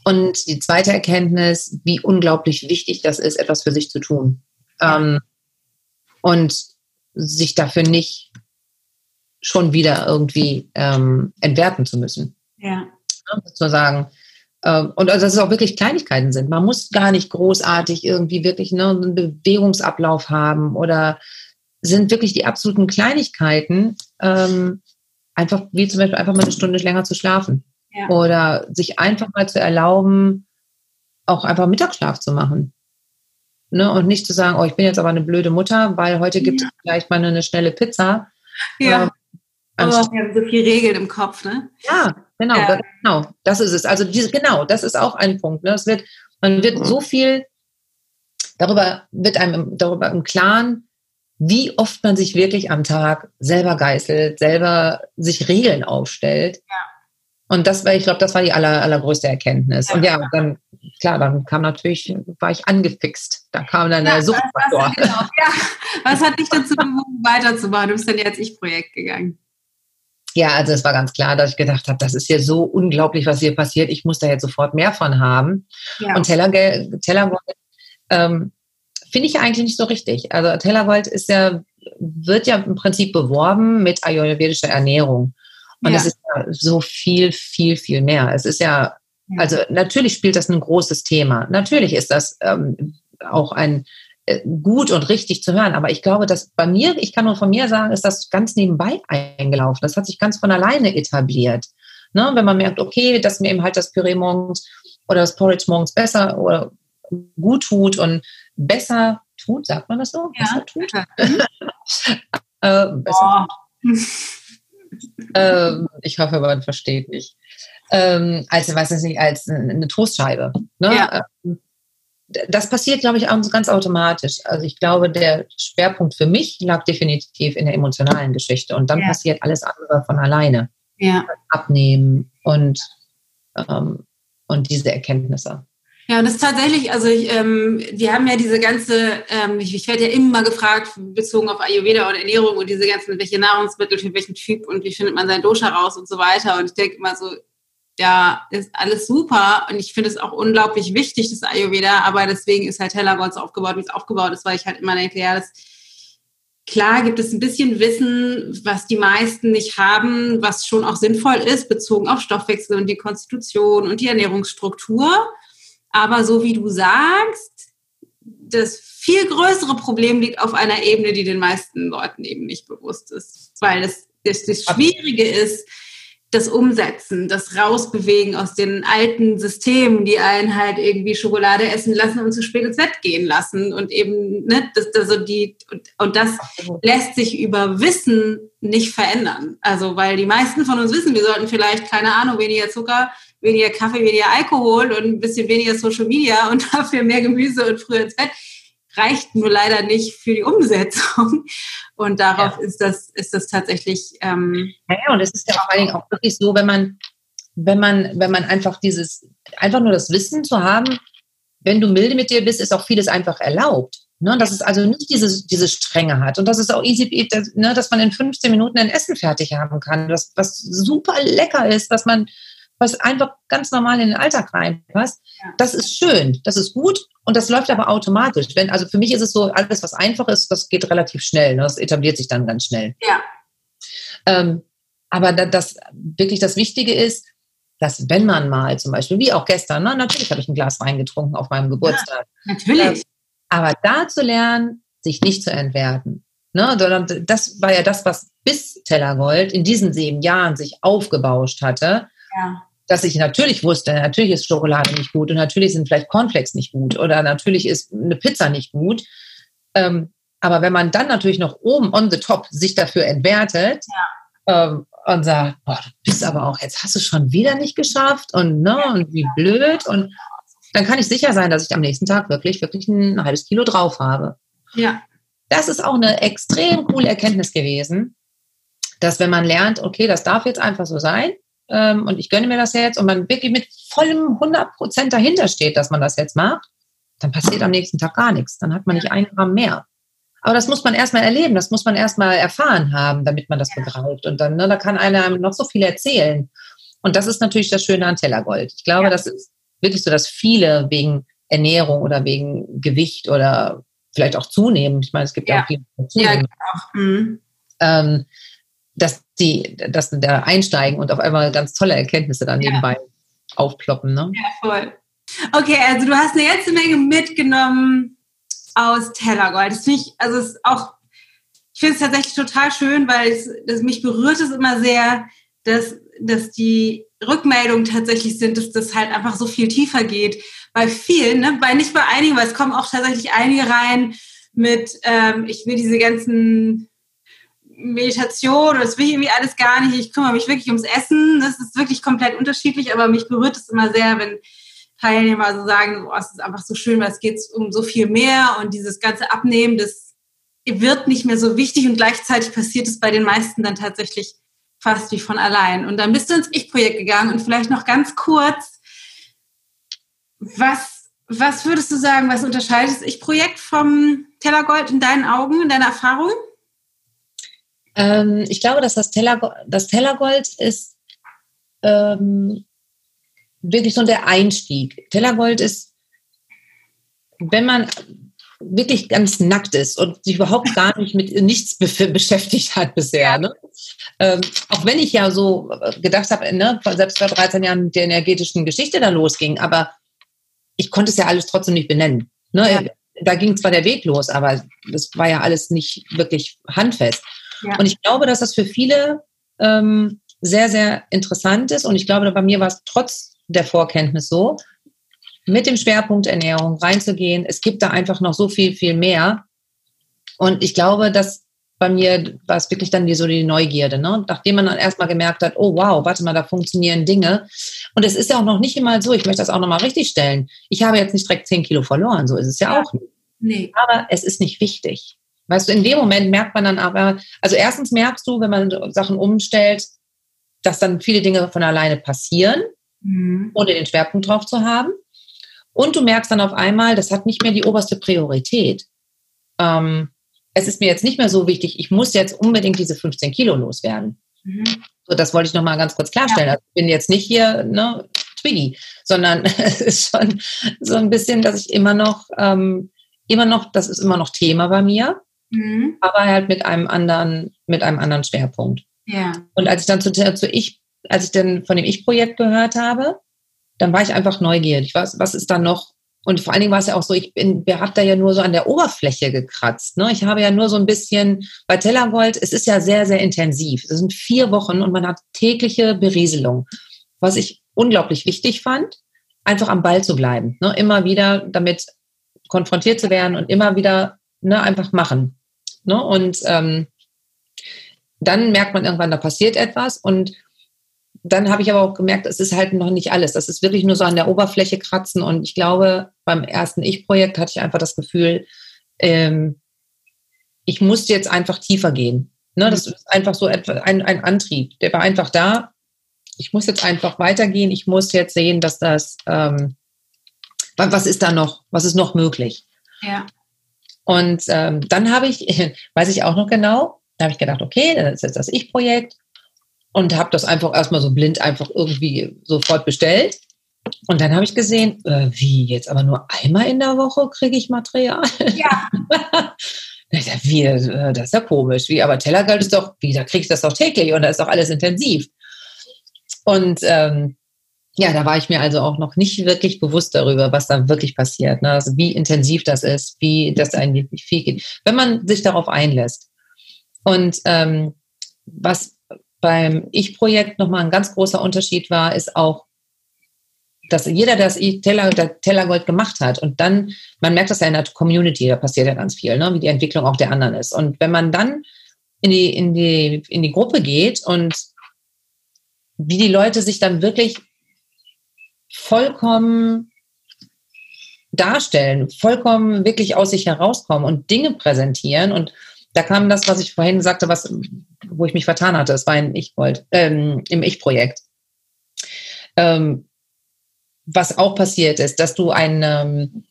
Und die zweite Erkenntnis, wie unglaublich wichtig das ist, etwas für sich zu tun. Ähm, und sich dafür nicht schon wieder irgendwie ähm, entwerten zu müssen. Ja. ja zu sagen, ähm, und also, dass es auch wirklich Kleinigkeiten sind. Man muss gar nicht großartig irgendwie wirklich ne, einen Bewegungsablauf haben oder sind wirklich die absoluten Kleinigkeiten, ähm, einfach wie zum Beispiel einfach mal eine Stunde länger zu schlafen. Ja. Oder sich einfach mal zu erlauben, auch einfach Mittagsschlaf zu machen. Ne? Und nicht zu sagen, oh, ich bin jetzt aber eine blöde Mutter, weil heute gibt ja. es vielleicht mal eine schnelle Pizza. Ja. Ähm, oh, wir haben so viele Regeln im Kopf, ne? Ja, genau, ja. Das, genau. Das ist es. Also diese, genau, das ist auch ein Punkt. Ne? Es wird, man wird so viel darüber wird einem darüber im Klaren, wie oft man sich wirklich am Tag selber geißelt, selber sich Regeln aufstellt. Ja. Und das war, ich glaube, das war die aller, allergrößte Erkenntnis. Ja. Und ja, dann, klar, dann kam natürlich, war ich angefixt. Da kam dann ja, der Suchtfaktor. Genau. Ja. Was hat dich dazu bewogen, weiterzumachen? Du bist dann jetzt Ich-Projekt gegangen. Ja, also es war ganz klar, dass ich gedacht habe, das ist ja so unglaublich, was hier passiert. Ich muss da jetzt sofort mehr von haben. Ja. Und Tellergold Teller ähm, finde ich ja eigentlich nicht so richtig. Also Tellergold ist ja, wird ja im Prinzip beworben mit ayurvedischer Ernährung. Und es ist ja so viel, viel, viel mehr. Es ist ja, also natürlich spielt das ein großes Thema. Natürlich ist das ähm, auch ein äh, gut und richtig zu hören. Aber ich glaube, dass bei mir, ich kann nur von mir sagen, ist das ganz nebenbei eingelaufen. Das hat sich ganz von alleine etabliert. Ne? Wenn man merkt, okay, dass mir eben halt das Püree morgens oder das Porridge morgens besser oder gut tut und besser tut, sagt man das so? Ja. Besser tut? äh, besser ähm, ich hoffe, man versteht mich. Ähm, also, weiß ich nicht, als eine Trostscheibe. Ne? Ja. Ähm, das passiert, glaube ich, auch ganz automatisch. Also ich glaube, der Schwerpunkt für mich lag definitiv in der emotionalen Geschichte und dann ja. passiert alles andere von alleine. Ja. Abnehmen und, ähm, und diese Erkenntnisse. Ja, und das ist tatsächlich, also ich, ähm, wir haben ja diese ganze, ähm, ich, ich werde ja immer gefragt, bezogen auf Ayurveda und Ernährung und diese ganzen, welche Nahrungsmittel für welchen Typ und wie findet man sein Dosha raus und so weiter. Und ich denke immer so, ja, ist alles super und ich finde es auch unglaublich wichtig, das Ayurveda, aber deswegen ist halt Hellergott so aufgebaut, wie es aufgebaut ist, weil ich halt immer denke, ja, das, klar gibt es ein bisschen Wissen, was die meisten nicht haben, was schon auch sinnvoll ist, bezogen auf Stoffwechsel und die Konstitution und die Ernährungsstruktur. Aber so wie du sagst, das viel größere Problem liegt auf einer Ebene, die den meisten Leuten eben nicht bewusst ist. Weil das, das, das Schwierige ist, das Umsetzen, das Rausbewegen aus den alten Systemen, die einen halt irgendwie Schokolade essen lassen und zu spät ins Bett gehen lassen und eben, ne, das, das so die, und, und das lässt sich über Wissen nicht verändern. Also, weil die meisten von uns wissen, wir sollten vielleicht, keine Ahnung, weniger Zucker, weniger Kaffee, weniger Alkohol und ein bisschen weniger Social Media und dafür mehr Gemüse und früher ins Bett reicht nur leider nicht für die Umsetzung. Und darauf ja. ist das, ist das tatsächlich. Ähm, ja, und es ist ja vor allen Dingen auch wirklich so, wenn man, wenn man, wenn man einfach dieses, einfach nur das Wissen zu haben, wenn du milde mit dir bist, ist auch vieles einfach erlaubt. Ne, dass es also nicht diese, diese Strenge hat und dass es auch easy, dass, ne, dass man in 15 Minuten ein Essen fertig haben kann, das, was super lecker ist, dass man was einfach ganz normal in den Alltag reinpasst. Das ist schön, das ist gut und das läuft aber automatisch. Wenn, also für mich ist es so, alles, was einfach ist, das geht relativ schnell. Ne? Das etabliert sich dann ganz schnell. Ja. Ähm, aber das wirklich das Wichtige ist, dass wenn man mal zum Beispiel, wie auch gestern, ne, natürlich habe ich ein Glas Wein getrunken auf meinem Geburtstag. Ja, natürlich. aber da zu lernen, sich nicht zu entwerten. Ne, das war ja das, was bis Tellergold in diesen sieben Jahren sich aufgebauscht hatte. Ja dass ich natürlich wusste, natürlich ist Schokolade nicht gut und natürlich sind vielleicht Cornflakes nicht gut oder natürlich ist eine Pizza nicht gut. Ähm, aber wenn man dann natürlich noch oben on the top sich dafür entwertet ja. ähm, und sagt, boah, du bist aber auch, jetzt hast du schon wieder nicht geschafft und, ne, und wie blöd und dann kann ich sicher sein, dass ich am nächsten Tag wirklich, wirklich ein halbes Kilo drauf habe. Ja. Das ist auch eine extrem coole Erkenntnis gewesen, dass wenn man lernt, okay, das darf jetzt einfach so sein ähm, und ich gönne mir das jetzt und man wirklich mit vollem 100 Prozent dahinter steht, dass man das jetzt macht, dann passiert am nächsten Tag gar nichts. Dann hat man nicht ein Gramm mehr. Aber das muss man erstmal erleben, das muss man erstmal erfahren haben, damit man das begreift. Und dann, ne, da kann einer noch so viel erzählen. Und das ist natürlich das Schöne an Tellergold. Ich glaube, ja. das ist wirklich so, dass viele wegen Ernährung oder wegen Gewicht oder vielleicht auch zunehmen, ich meine, es gibt ja, ja auch viele zunehmen, ja, genau. Mhm. Ähm, dass die, dass da einsteigen und auf einmal ganz tolle Erkenntnisse dann ja. nebenbei aufploppen. Ne? Ja, voll. Okay, also du hast eine ganze Menge mitgenommen aus Tellergold. Das finde ich, also es ist auch, ich finde es tatsächlich total schön, weil es, das, mich berührt es immer sehr, dass, dass die Rückmeldungen tatsächlich sind, dass das halt einfach so viel tiefer geht. Bei vielen, ne? bei nicht bei einigen, weil es kommen auch tatsächlich einige rein mit, ähm, ich will diese ganzen Meditation das will ich irgendwie alles gar nicht. Ich kümmere mich wirklich ums Essen. Das ist wirklich komplett unterschiedlich, aber mich berührt es immer sehr, wenn Teilnehmer so sagen, oh, es ist einfach so schön, weil es geht um so viel mehr und dieses ganze Abnehmen, das wird nicht mehr so wichtig und gleichzeitig passiert es bei den meisten dann tatsächlich fast wie von allein. Und dann bist du ins Ich-Projekt gegangen und vielleicht noch ganz kurz, was, was würdest du sagen, was unterscheidet das Ich-Projekt vom Tellergold in deinen Augen, in deiner Erfahrung? Ähm, ich glaube, dass das, Tellergold, das Tellergold ist ähm, wirklich so der Einstieg. Tellergold ist, wenn man wirklich ganz nackt ist und sich überhaupt gar nicht mit nichts beschäftigt hat bisher. Ne? Ähm, auch wenn ich ja so gedacht habe, ne, selbst vor 13 Jahren mit der energetischen Geschichte da losging, aber ich konnte es ja alles trotzdem nicht benennen. Ne? Ja. Da ging zwar der Weg los, aber das war ja alles nicht wirklich handfest. Ja. Und ich glaube, dass das für viele ähm, sehr, sehr interessant ist. Und ich glaube, bei mir war es trotz der Vorkenntnis so, mit dem Schwerpunkt Ernährung reinzugehen. Es gibt da einfach noch so viel, viel mehr. Und ich glaube, dass bei mir war es wirklich dann die, so die Neugierde, ne? nachdem man dann erstmal gemerkt hat, oh wow, warte mal, da funktionieren Dinge. Und es ist ja auch noch nicht immer so, ich möchte das auch nochmal richtig stellen. Ich habe jetzt nicht direkt 10 Kilo verloren, so ist es ja, ja. auch nicht. Nee. Aber es ist nicht wichtig. Weißt du, in dem Moment merkt man dann aber, also erstens merkst du, wenn man Sachen umstellt, dass dann viele Dinge von alleine passieren, mhm. ohne den Schwerpunkt drauf zu haben. Und du merkst dann auf einmal, das hat nicht mehr die oberste Priorität. Ähm, es ist mir jetzt nicht mehr so wichtig, ich muss jetzt unbedingt diese 15 Kilo loswerden. Mhm. So, das wollte ich nochmal ganz kurz klarstellen. Ja. Also ich bin jetzt nicht hier ne, Twiggy, sondern es ist schon so ein bisschen, dass ich immer noch, ähm, immer noch, das ist immer noch Thema bei mir mhm. aber halt mit einem anderen, mit einem anderen Schwerpunkt. Ja. Und als ich dann zu, zu ich, als ich dann von dem Ich-Projekt gehört habe, dann war ich einfach neugierig. Was, was ist da noch? Und vor allen Dingen war es ja auch so, ich bin, wir haben da ja nur so an der Oberfläche gekratzt. Ne? Ich habe ja nur so ein bisschen, bei Tellergold, es ist ja sehr, sehr intensiv. Es sind vier Wochen und man hat tägliche Berieselung. Was ich unglaublich wichtig fand, einfach am Ball zu bleiben. Ne? Immer wieder damit konfrontiert zu werden und immer wieder ne, einfach machen. Ne? Und ähm, dann merkt man irgendwann, da passiert etwas und dann habe ich aber auch gemerkt, es ist halt noch nicht alles. Das ist wirklich nur so an der Oberfläche kratzen. Und ich glaube, beim ersten Ich-Projekt hatte ich einfach das Gefühl, ähm, ich musste jetzt einfach tiefer gehen. Ne, das ist einfach so ein, ein Antrieb. Der war einfach da. Ich muss jetzt einfach weitergehen. Ich muss jetzt sehen, dass das, ähm, was ist da noch, was ist noch möglich? Ja. Und ähm, dann habe ich, weiß ich auch noch genau, da habe ich gedacht, okay, das ist jetzt das Ich-Projekt und habe das einfach erstmal so blind einfach irgendwie sofort bestellt. Und dann habe ich gesehen, äh, wie jetzt aber nur einmal in der Woche kriege ich Material. Ja. wie, äh, das ist ja komisch. Wie, aber Tellergeld ist doch, wie, da kriege ich das doch täglich und da ist doch alles intensiv. Und ähm, ja, da war ich mir also auch noch nicht wirklich bewusst darüber, was da wirklich passiert. Ne? Also wie intensiv das ist, wie das eigentlich viel geht, wenn man sich darauf einlässt. Und ähm, was beim Ich-Projekt nochmal ein ganz großer Unterschied war, ist auch dass jeder das Teller, Tellergold gemacht hat und dann, man merkt das ja in der Community, da passiert ja ganz viel, ne, wie die Entwicklung auch der anderen ist. Und wenn man dann in die, in die, in die Gruppe geht und wie die Leute sich dann wirklich vollkommen darstellen, vollkommen wirklich aus sich herauskommen und Dinge präsentieren. Und da kam das, was ich vorhin sagte, was, wo ich mich vertan hatte. Es war ein Ich-Gold, ähm, im Ich-Projekt. Ähm, was auch passiert ist, dass du ein, ähm,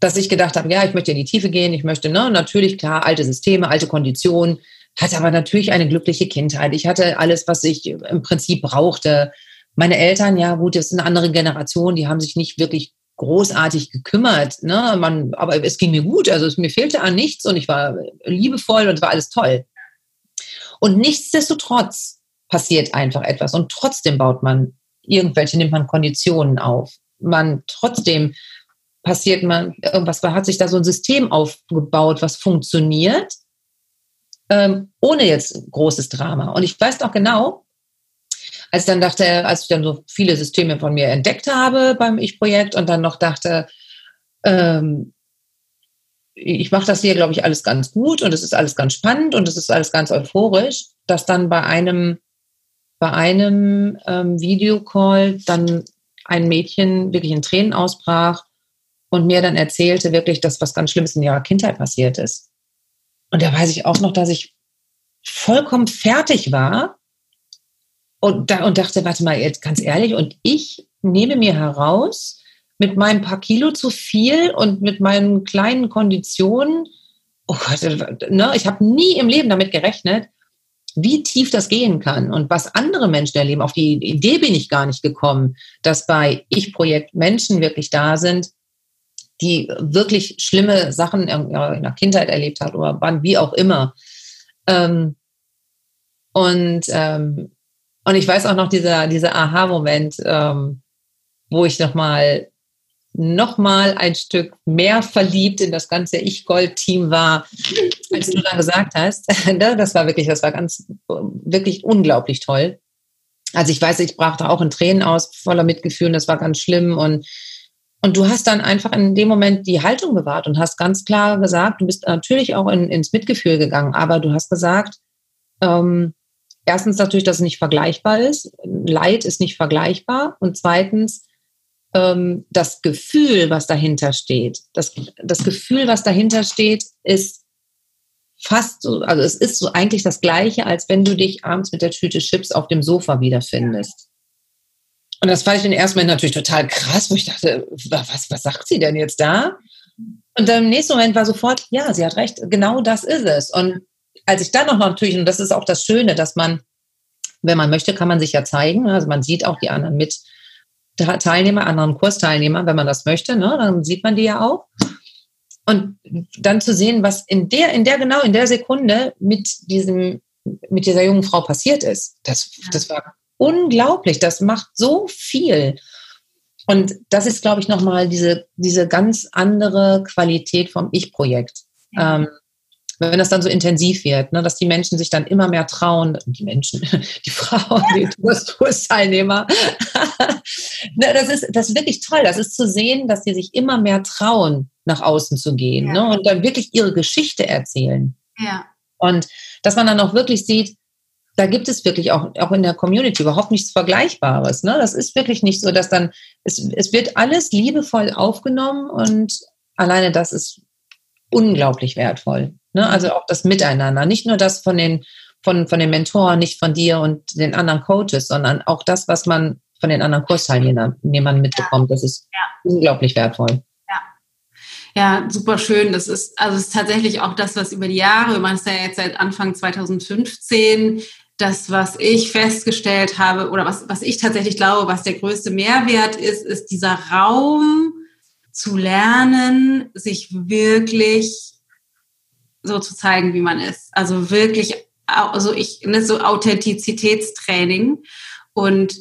dass ich gedacht habe, ja, ich möchte in die Tiefe gehen, ich möchte, ne, natürlich, klar, alte Systeme, alte Konditionen, hatte aber natürlich eine glückliche Kindheit. Ich hatte alles, was ich im Prinzip brauchte. Meine Eltern, ja gut, das ist eine andere Generation, die haben sich nicht wirklich großartig gekümmert. Ne? Man, aber es ging mir gut, also es, mir fehlte an nichts und ich war liebevoll und war alles toll. Und nichtsdestotrotz passiert einfach etwas und trotzdem baut man irgendwelche, nimmt man Konditionen auf. Man trotzdem passiert man irgendwas, hat sich da so ein System aufgebaut, was funktioniert, ähm, ohne jetzt großes Drama. Und ich weiß auch genau, als dann dachte, als ich dann so viele Systeme von mir entdeckt habe beim Ich-Projekt und dann noch dachte, ähm, ich mache das hier, glaube ich, alles ganz gut und es ist alles ganz spannend und es ist alles ganz euphorisch, dass dann bei einem, bei einem ähm, Videocall dann ein Mädchen wirklich in Tränen ausbrach und mir dann erzählte wirklich, dass was ganz Schlimmes in ihrer Kindheit passiert ist. Und da weiß ich auch noch, dass ich vollkommen fertig war und, da, und dachte, warte mal, jetzt ganz ehrlich, und ich nehme mir heraus, mit meinem paar Kilo zu viel und mit meinen kleinen Konditionen, oh Gott, ne, ich habe nie im Leben damit gerechnet, wie tief das gehen kann und was andere Menschen erleben. Auf die Idee bin ich gar nicht gekommen, dass bei Ich-Projekt Menschen wirklich da sind, die wirklich schlimme Sachen in der Kindheit erlebt hat oder wann, wie auch immer. Ähm, und ähm, und ich weiß auch noch dieser, dieser Aha-Moment, ähm, wo ich nochmal noch mal ein Stück mehr verliebt in das ganze Ich-Gold-Team war, als du da gesagt hast. Ne, das war wirklich, das war ganz, wirklich unglaublich toll. Also ich weiß, ich brachte auch in Tränen aus, voller Mitgefühl, und das war ganz schlimm und und du hast dann einfach in dem Moment die Haltung bewahrt und hast ganz klar gesagt, du bist natürlich auch in, ins Mitgefühl gegangen, aber du hast gesagt, ähm, erstens natürlich, dass es nicht vergleichbar ist. Leid ist nicht vergleichbar. Und zweitens, ähm, das Gefühl, was dahinter steht. Das, das Gefühl, was dahinter steht, ist fast so, also es ist so eigentlich das Gleiche, als wenn du dich abends mit der Tüte Chips auf dem Sofa wiederfindest. Und das fand ich ersten Moment natürlich total krass, wo ich dachte, was, was sagt sie denn jetzt da? Und dann im nächsten Moment war sofort, ja, sie hat recht, genau das ist es. Und als ich dann noch natürlich, und das ist auch das Schöne, dass man, wenn man möchte, kann man sich ja zeigen. Also man sieht auch die anderen mit Teilnehmer, anderen Kursteilnehmer, wenn man das möchte, ne, dann sieht man die ja auch. Und dann zu sehen, was in der, in der, genau in der Sekunde mit diesem, mit dieser jungen Frau passiert ist, das, das war unglaublich. Das macht so viel. Und das ist, glaube ich, nochmal diese, diese ganz andere Qualität vom Ich-Projekt. Ähm, wenn das dann so intensiv wird, ne, dass die Menschen sich dann immer mehr trauen, die Menschen, die Frauen, die Kursteilnehmer, ne, das, ist, das ist wirklich toll. Das ist zu sehen, dass sie sich immer mehr trauen, nach außen zu gehen ja. ne, und dann wirklich ihre Geschichte erzählen. Ja. Und dass man dann auch wirklich sieht, da gibt es wirklich auch, auch in der Community überhaupt nichts Vergleichbares. Ne? Das ist wirklich nicht so, dass dann, es, es wird alles liebevoll aufgenommen und alleine das ist unglaublich wertvoll. Ne? Also auch das Miteinander. Nicht nur das von den, von, von den Mentoren, nicht von dir und den anderen Coaches, sondern auch das, was man von den anderen Kursteilnehmern mitbekommt. Das ist ja. unglaublich wertvoll. Ja, super schön. Das ist, also es ist tatsächlich auch das, was über die Jahre, man ist ja jetzt seit Anfang 2015, das, was ich festgestellt habe oder was, was ich tatsächlich glaube, was der größte Mehrwert ist, ist dieser Raum zu lernen, sich wirklich so zu zeigen, wie man ist. Also wirklich, also ich, ne, so Authentizitätstraining und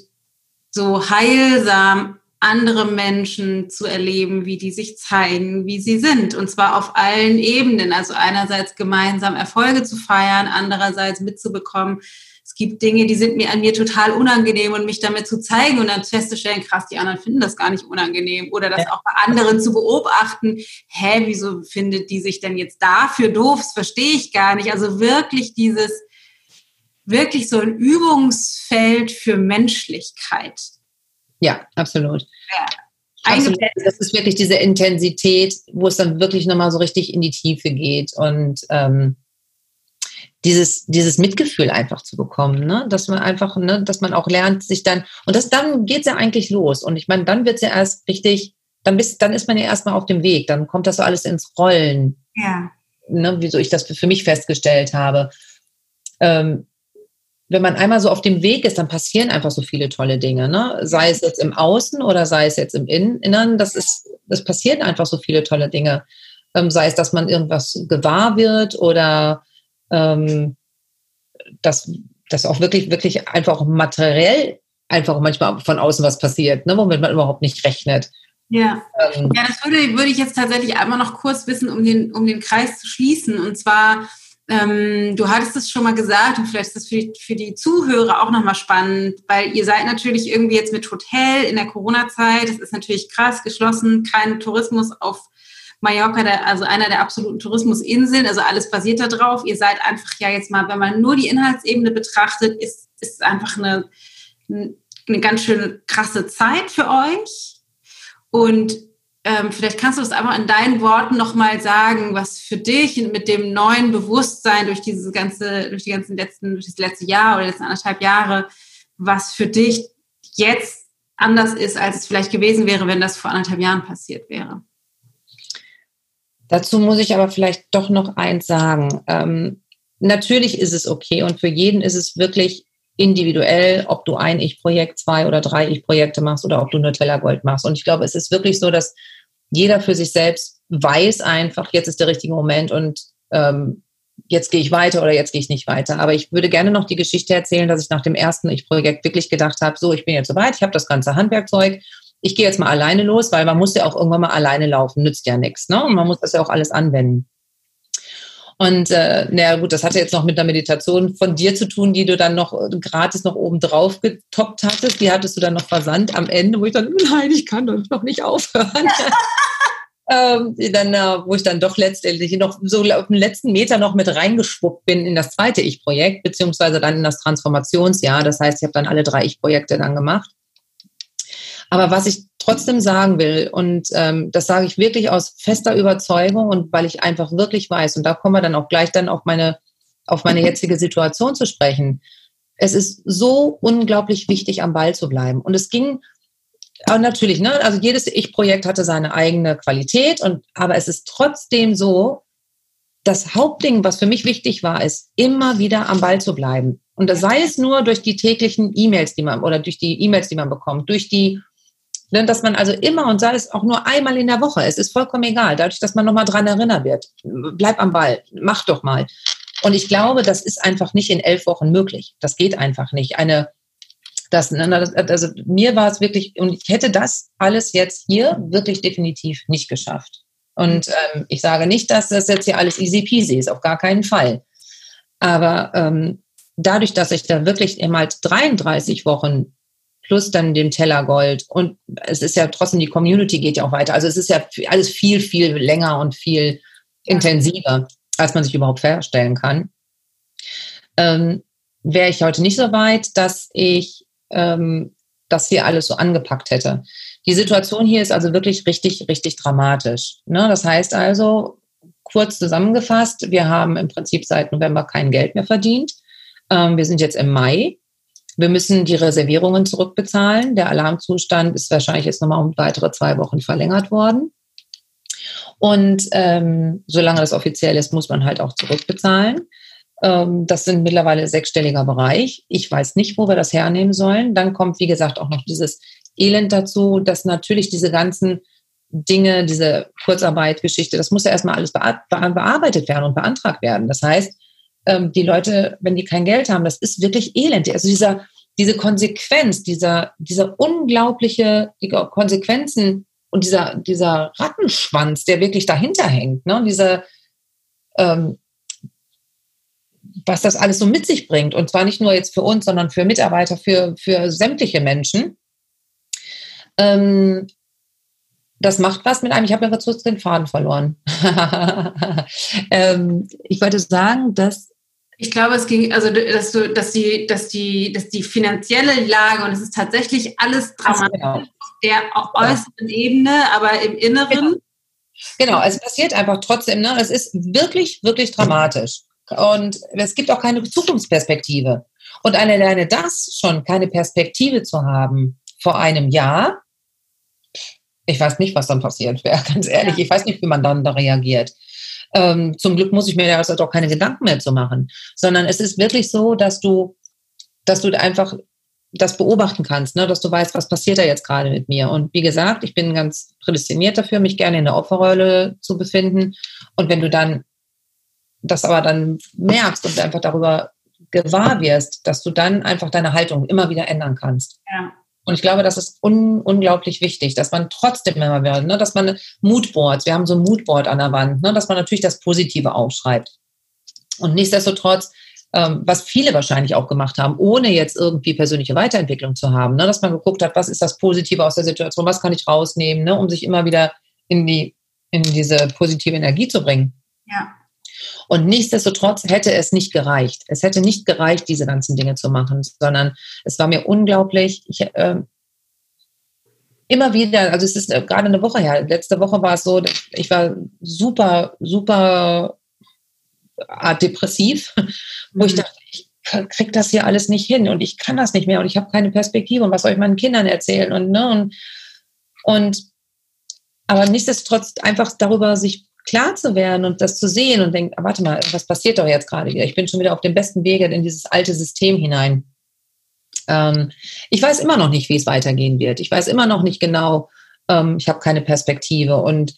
so heilsam andere Menschen zu erleben, wie die sich zeigen, wie sie sind. Und zwar auf allen Ebenen. Also einerseits gemeinsam Erfolge zu feiern, andererseits mitzubekommen, es gibt Dinge, die sind mir an mir total unangenehm und mich damit zu zeigen und dann festzustellen, krass, die anderen finden das gar nicht unangenehm oder das auch bei anderen zu beobachten. Hä, wieso findet die sich denn jetzt dafür doof? Das verstehe ich gar nicht. Also wirklich dieses, wirklich so ein Übungsfeld für Menschlichkeit. Ja, absolut. Ja. Absolut. Das ist wirklich diese Intensität, wo es dann wirklich nochmal so richtig in die Tiefe geht und ähm, dieses, dieses Mitgefühl einfach zu bekommen, ne? dass man einfach, ne, dass man auch lernt, sich dann, und das dann geht es ja eigentlich los. Und ich meine, dann wird es ja erst richtig, dann, bist, dann ist man ja erstmal auf dem Weg, dann kommt das so alles ins Rollen. Ja. Ne, wieso ich das für mich festgestellt habe. Ähm, wenn man einmal so auf dem Weg ist, dann passieren einfach so viele tolle Dinge. Ne? Sei es jetzt im Außen oder sei es jetzt im Inneren, das ist, das passieren einfach so viele tolle Dinge. Ähm, sei es, dass man irgendwas gewahr wird oder ähm, dass, dass auch wirklich, wirklich einfach materiell einfach manchmal von außen was passiert, ne? womit man überhaupt nicht rechnet. Ja, ähm, ja das würde, würde ich jetzt tatsächlich einmal noch kurz wissen, um den, um den Kreis zu schließen. Und zwar, ähm, du hattest es schon mal gesagt und vielleicht ist das für die, für die Zuhörer auch nochmal spannend, weil ihr seid natürlich irgendwie jetzt mit Hotel in der Corona-Zeit, das ist natürlich krass geschlossen, kein Tourismus auf Mallorca, der, also einer der absoluten Tourismusinseln, also alles basiert da drauf. Ihr seid einfach ja jetzt mal, wenn man nur die Inhaltsebene betrachtet, ist, ist einfach eine, eine ganz schön krasse Zeit für euch. Und ähm, vielleicht kannst du es einfach in deinen Worten nochmal sagen, was für dich mit dem neuen Bewusstsein durch dieses ganze, durch die ganzen letzten, durch das letzte Jahr oder letzten anderthalb Jahre, was für dich jetzt anders ist, als es vielleicht gewesen wäre, wenn das vor anderthalb Jahren passiert wäre. Dazu muss ich aber vielleicht doch noch eins sagen. Ähm, natürlich ist es okay und für jeden ist es wirklich individuell, ob du ein Ich-Projekt, zwei oder drei Ich-Projekte machst oder ob du Nutella Gold machst. Und ich glaube, es ist wirklich so, dass jeder für sich selbst weiß einfach, jetzt ist der richtige Moment und ähm, jetzt gehe ich weiter oder jetzt gehe ich nicht weiter. Aber ich würde gerne noch die Geschichte erzählen, dass ich nach dem ersten Ich-Projekt wirklich gedacht habe, so, ich bin jetzt soweit, ich habe das ganze Handwerkzeug, ich gehe jetzt mal alleine los, weil man muss ja auch irgendwann mal alleine laufen, nützt ja nichts. Ne? Und man muss das ja auch alles anwenden. Und äh, naja, gut, das hatte jetzt noch mit der Meditation von dir zu tun, die du dann noch äh, gratis noch oben drauf getoppt hattest. Die hattest du dann noch versandt am Ende, wo ich dann, nein, ich kann doch noch nicht aufhören. ähm, dann, äh, wo ich dann doch letztendlich noch so auf den letzten Meter noch mit reingeschwuppt bin in das zweite Ich-Projekt, beziehungsweise dann in das Transformationsjahr. Das heißt, ich habe dann alle drei Ich-Projekte dann gemacht. Aber was ich trotzdem sagen will, und ähm, das sage ich wirklich aus fester Überzeugung und weil ich einfach wirklich weiß, und da kommen wir dann auch gleich dann auf meine, auf meine jetzige Situation zu sprechen. Es ist so unglaublich wichtig, am Ball zu bleiben. Und es ging aber natürlich, ne, also jedes Ich-Projekt hatte seine eigene Qualität und aber es ist trotzdem so, das Hauptding, was für mich wichtig war, ist immer wieder am Ball zu bleiben. Und das sei es nur durch die täglichen E-Mails, die man oder durch die E-Mails, die man bekommt, durch die dass man also immer und sei es auch nur einmal in der Woche, es ist vollkommen egal, dadurch, dass man nochmal dran erinnert wird. Bleib am Ball, mach doch mal. Und ich glaube, das ist einfach nicht in elf Wochen möglich. Das geht einfach nicht. Eine, das, ne, also mir war es wirklich, und ich hätte das alles jetzt hier wirklich definitiv nicht geschafft. Und ähm, ich sage nicht, dass das jetzt hier alles easy peasy ist, auf gar keinen Fall. Aber ähm, dadurch, dass ich da wirklich immer 33 Wochen plus dann dem Teller Gold. Und es ist ja trotzdem, die Community geht ja auch weiter. Also es ist ja alles viel, viel länger und viel intensiver, als man sich überhaupt vorstellen kann. Ähm, Wäre ich heute nicht so weit, dass ich ähm, das hier alles so angepackt hätte. Die Situation hier ist also wirklich richtig, richtig dramatisch. Ne? Das heißt also, kurz zusammengefasst, wir haben im Prinzip seit November kein Geld mehr verdient. Ähm, wir sind jetzt im Mai. Wir müssen die Reservierungen zurückbezahlen. Der Alarmzustand ist wahrscheinlich jetzt nochmal um weitere zwei Wochen verlängert worden. Und ähm, solange das offiziell ist, muss man halt auch zurückbezahlen. Ähm, das sind mittlerweile sechsstelliger Bereich. Ich weiß nicht, wo wir das hernehmen sollen. Dann kommt, wie gesagt, auch noch dieses Elend dazu, dass natürlich diese ganzen Dinge, diese Kurzarbeitgeschichte, das muss ja erstmal alles bearbeitet werden und beantragt werden. Das heißt, ähm, die Leute, wenn die kein Geld haben, das ist wirklich elend. Also dieser, diese Konsequenz, dieser, dieser unglaubliche die Konsequenzen und dieser, dieser Rattenschwanz, der wirklich dahinter hängt, ne? diese, ähm, was das alles so mit sich bringt. Und zwar nicht nur jetzt für uns, sondern für Mitarbeiter, für, für sämtliche Menschen. Ähm, das macht was mit einem. Ich habe ja kurz den Faden verloren. ähm, ich wollte sagen, dass ich glaube, es ging, also dass du, dass die, dass die, dass die finanzielle Lage und es ist tatsächlich alles dramatisch genau. auf der äußeren Ebene, aber im Inneren. Genau. genau, es passiert einfach trotzdem, ne? Es ist wirklich, wirklich dramatisch. Und es gibt auch keine Zukunftsperspektive. Und alleine das schon, keine Perspektive zu haben vor einem Jahr, ich weiß nicht, was dann passiert wäre, ganz ehrlich. Ja. Ich weiß nicht, wie man dann da reagiert. Ähm, zum Glück muss ich mir da also auch keine Gedanken mehr zu machen, sondern es ist wirklich so, dass du, dass du einfach das beobachten kannst, ne? dass du weißt, was passiert da jetzt gerade mit mir. Und wie gesagt, ich bin ganz prädestiniert dafür, mich gerne in der Opferrolle zu befinden. Und wenn du dann das aber dann merkst und einfach darüber gewahr wirst, dass du dann einfach deine Haltung immer wieder ändern kannst. Ja. Und ich glaube, das ist un unglaublich wichtig, dass man trotzdem immer wieder, ne, dass man Moodboards, wir haben so ein Moodboard an der Wand, ne, dass man natürlich das Positive aufschreibt. Und nichtsdestotrotz, ähm, was viele wahrscheinlich auch gemacht haben, ohne jetzt irgendwie persönliche Weiterentwicklung zu haben, ne, dass man geguckt hat, was ist das Positive aus der Situation, was kann ich rausnehmen, ne, um sich immer wieder in die in diese positive Energie zu bringen. Ja. Und nichtsdestotrotz hätte es nicht gereicht. Es hätte nicht gereicht, diese ganzen Dinge zu machen, sondern es war mir unglaublich. Ich, äh, immer wieder, also es ist äh, gerade eine Woche her, letzte Woche war es so, ich war super, super äh, depressiv, wo ich mhm. dachte, ich krieg das hier alles nicht hin und ich kann das nicht mehr und ich habe keine Perspektive und was soll ich meinen Kindern erzählen und ne und, und aber nichtsdestotrotz einfach darüber sich klar zu werden und das zu sehen und denkt, ah, warte mal, was passiert doch jetzt gerade wieder? Ich bin schon wieder auf dem besten Wege in dieses alte System hinein. Ähm, ich weiß immer noch nicht, wie es weitergehen wird. Ich weiß immer noch nicht genau, ähm, ich habe keine Perspektive. Und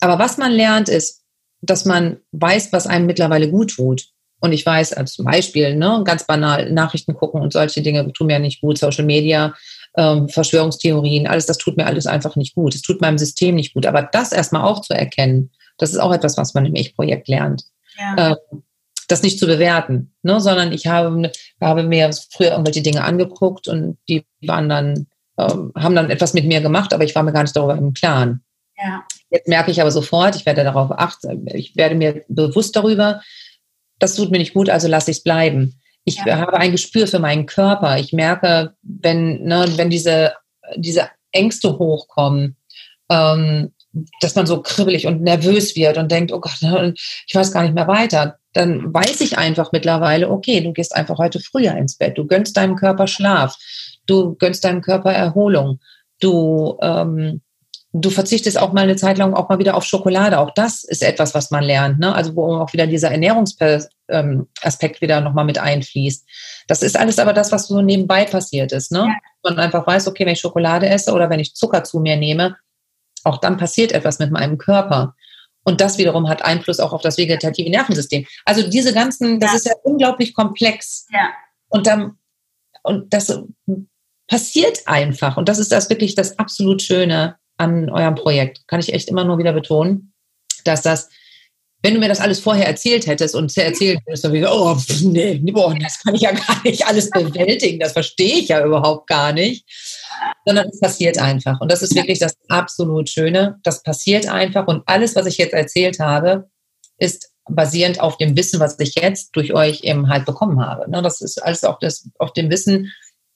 aber was man lernt, ist, dass man weiß, was einem mittlerweile gut tut. Und ich weiß, als Beispiel, ne, ganz banal, Nachrichten gucken und solche Dinge tun mir nicht gut, Social Media, ähm, Verschwörungstheorien, alles, das tut mir alles einfach nicht gut. Es tut meinem System nicht gut. Aber das erstmal auch zu erkennen, das ist auch etwas, was man im Ich-Projekt lernt. Ja. Ähm, das nicht zu bewerten, ne, sondern ich habe, habe mir früher irgendwelche Dinge angeguckt und die waren dann, ähm, haben dann etwas mit mir gemacht, aber ich war mir gar nicht darüber im Klaren. Ja. Jetzt merke ich aber sofort, ich werde darauf achten, ich werde mir bewusst darüber, das tut mir nicht gut, also lasse ich es bleiben. Ich ja. habe ein Gespür für meinen Körper. Ich merke, wenn, ne, wenn diese, diese Ängste hochkommen, ähm, dass man so kribbelig und nervös wird und denkt, oh Gott, ne, ich weiß gar nicht mehr weiter, dann weiß ich einfach mittlerweile, okay, du gehst einfach heute früher ins Bett, du gönnst deinem Körper Schlaf, du gönnst deinem Körper Erholung, du, ähm, du verzichtest auch mal eine Zeit lang auch mal wieder auf Schokolade. Auch das ist etwas, was man lernt, ne? Also wo auch wieder dieser Ernährungsaspekt ähm, wieder nochmal mit einfließt. Das ist alles aber das, was so nebenbei passiert ist, ne? Ja. Man einfach weiß, okay, wenn ich Schokolade esse oder wenn ich Zucker zu mir nehme, auch dann passiert etwas mit meinem Körper. Und das wiederum hat Einfluss auch auf das vegetative Nervensystem. Also diese ganzen, das ja. ist ja unglaublich komplex. Ja. Und dann, und das passiert einfach. Und das ist das wirklich das absolut Schöne an eurem Projekt. Kann ich echt immer nur wieder betonen, dass das, wenn du mir das alles vorher erzählt hättest und erzählt hättest, dann wäre ich, oh, nee, boah, das kann ich ja gar nicht alles bewältigen. Das verstehe ich ja überhaupt gar nicht sondern es passiert einfach. Und das ist wirklich das absolut Schöne. Das passiert einfach. Und alles, was ich jetzt erzählt habe, ist basierend auf dem Wissen, was ich jetzt durch euch eben halt bekommen habe. Ne, das ist alles auf, das, auf dem Wissen,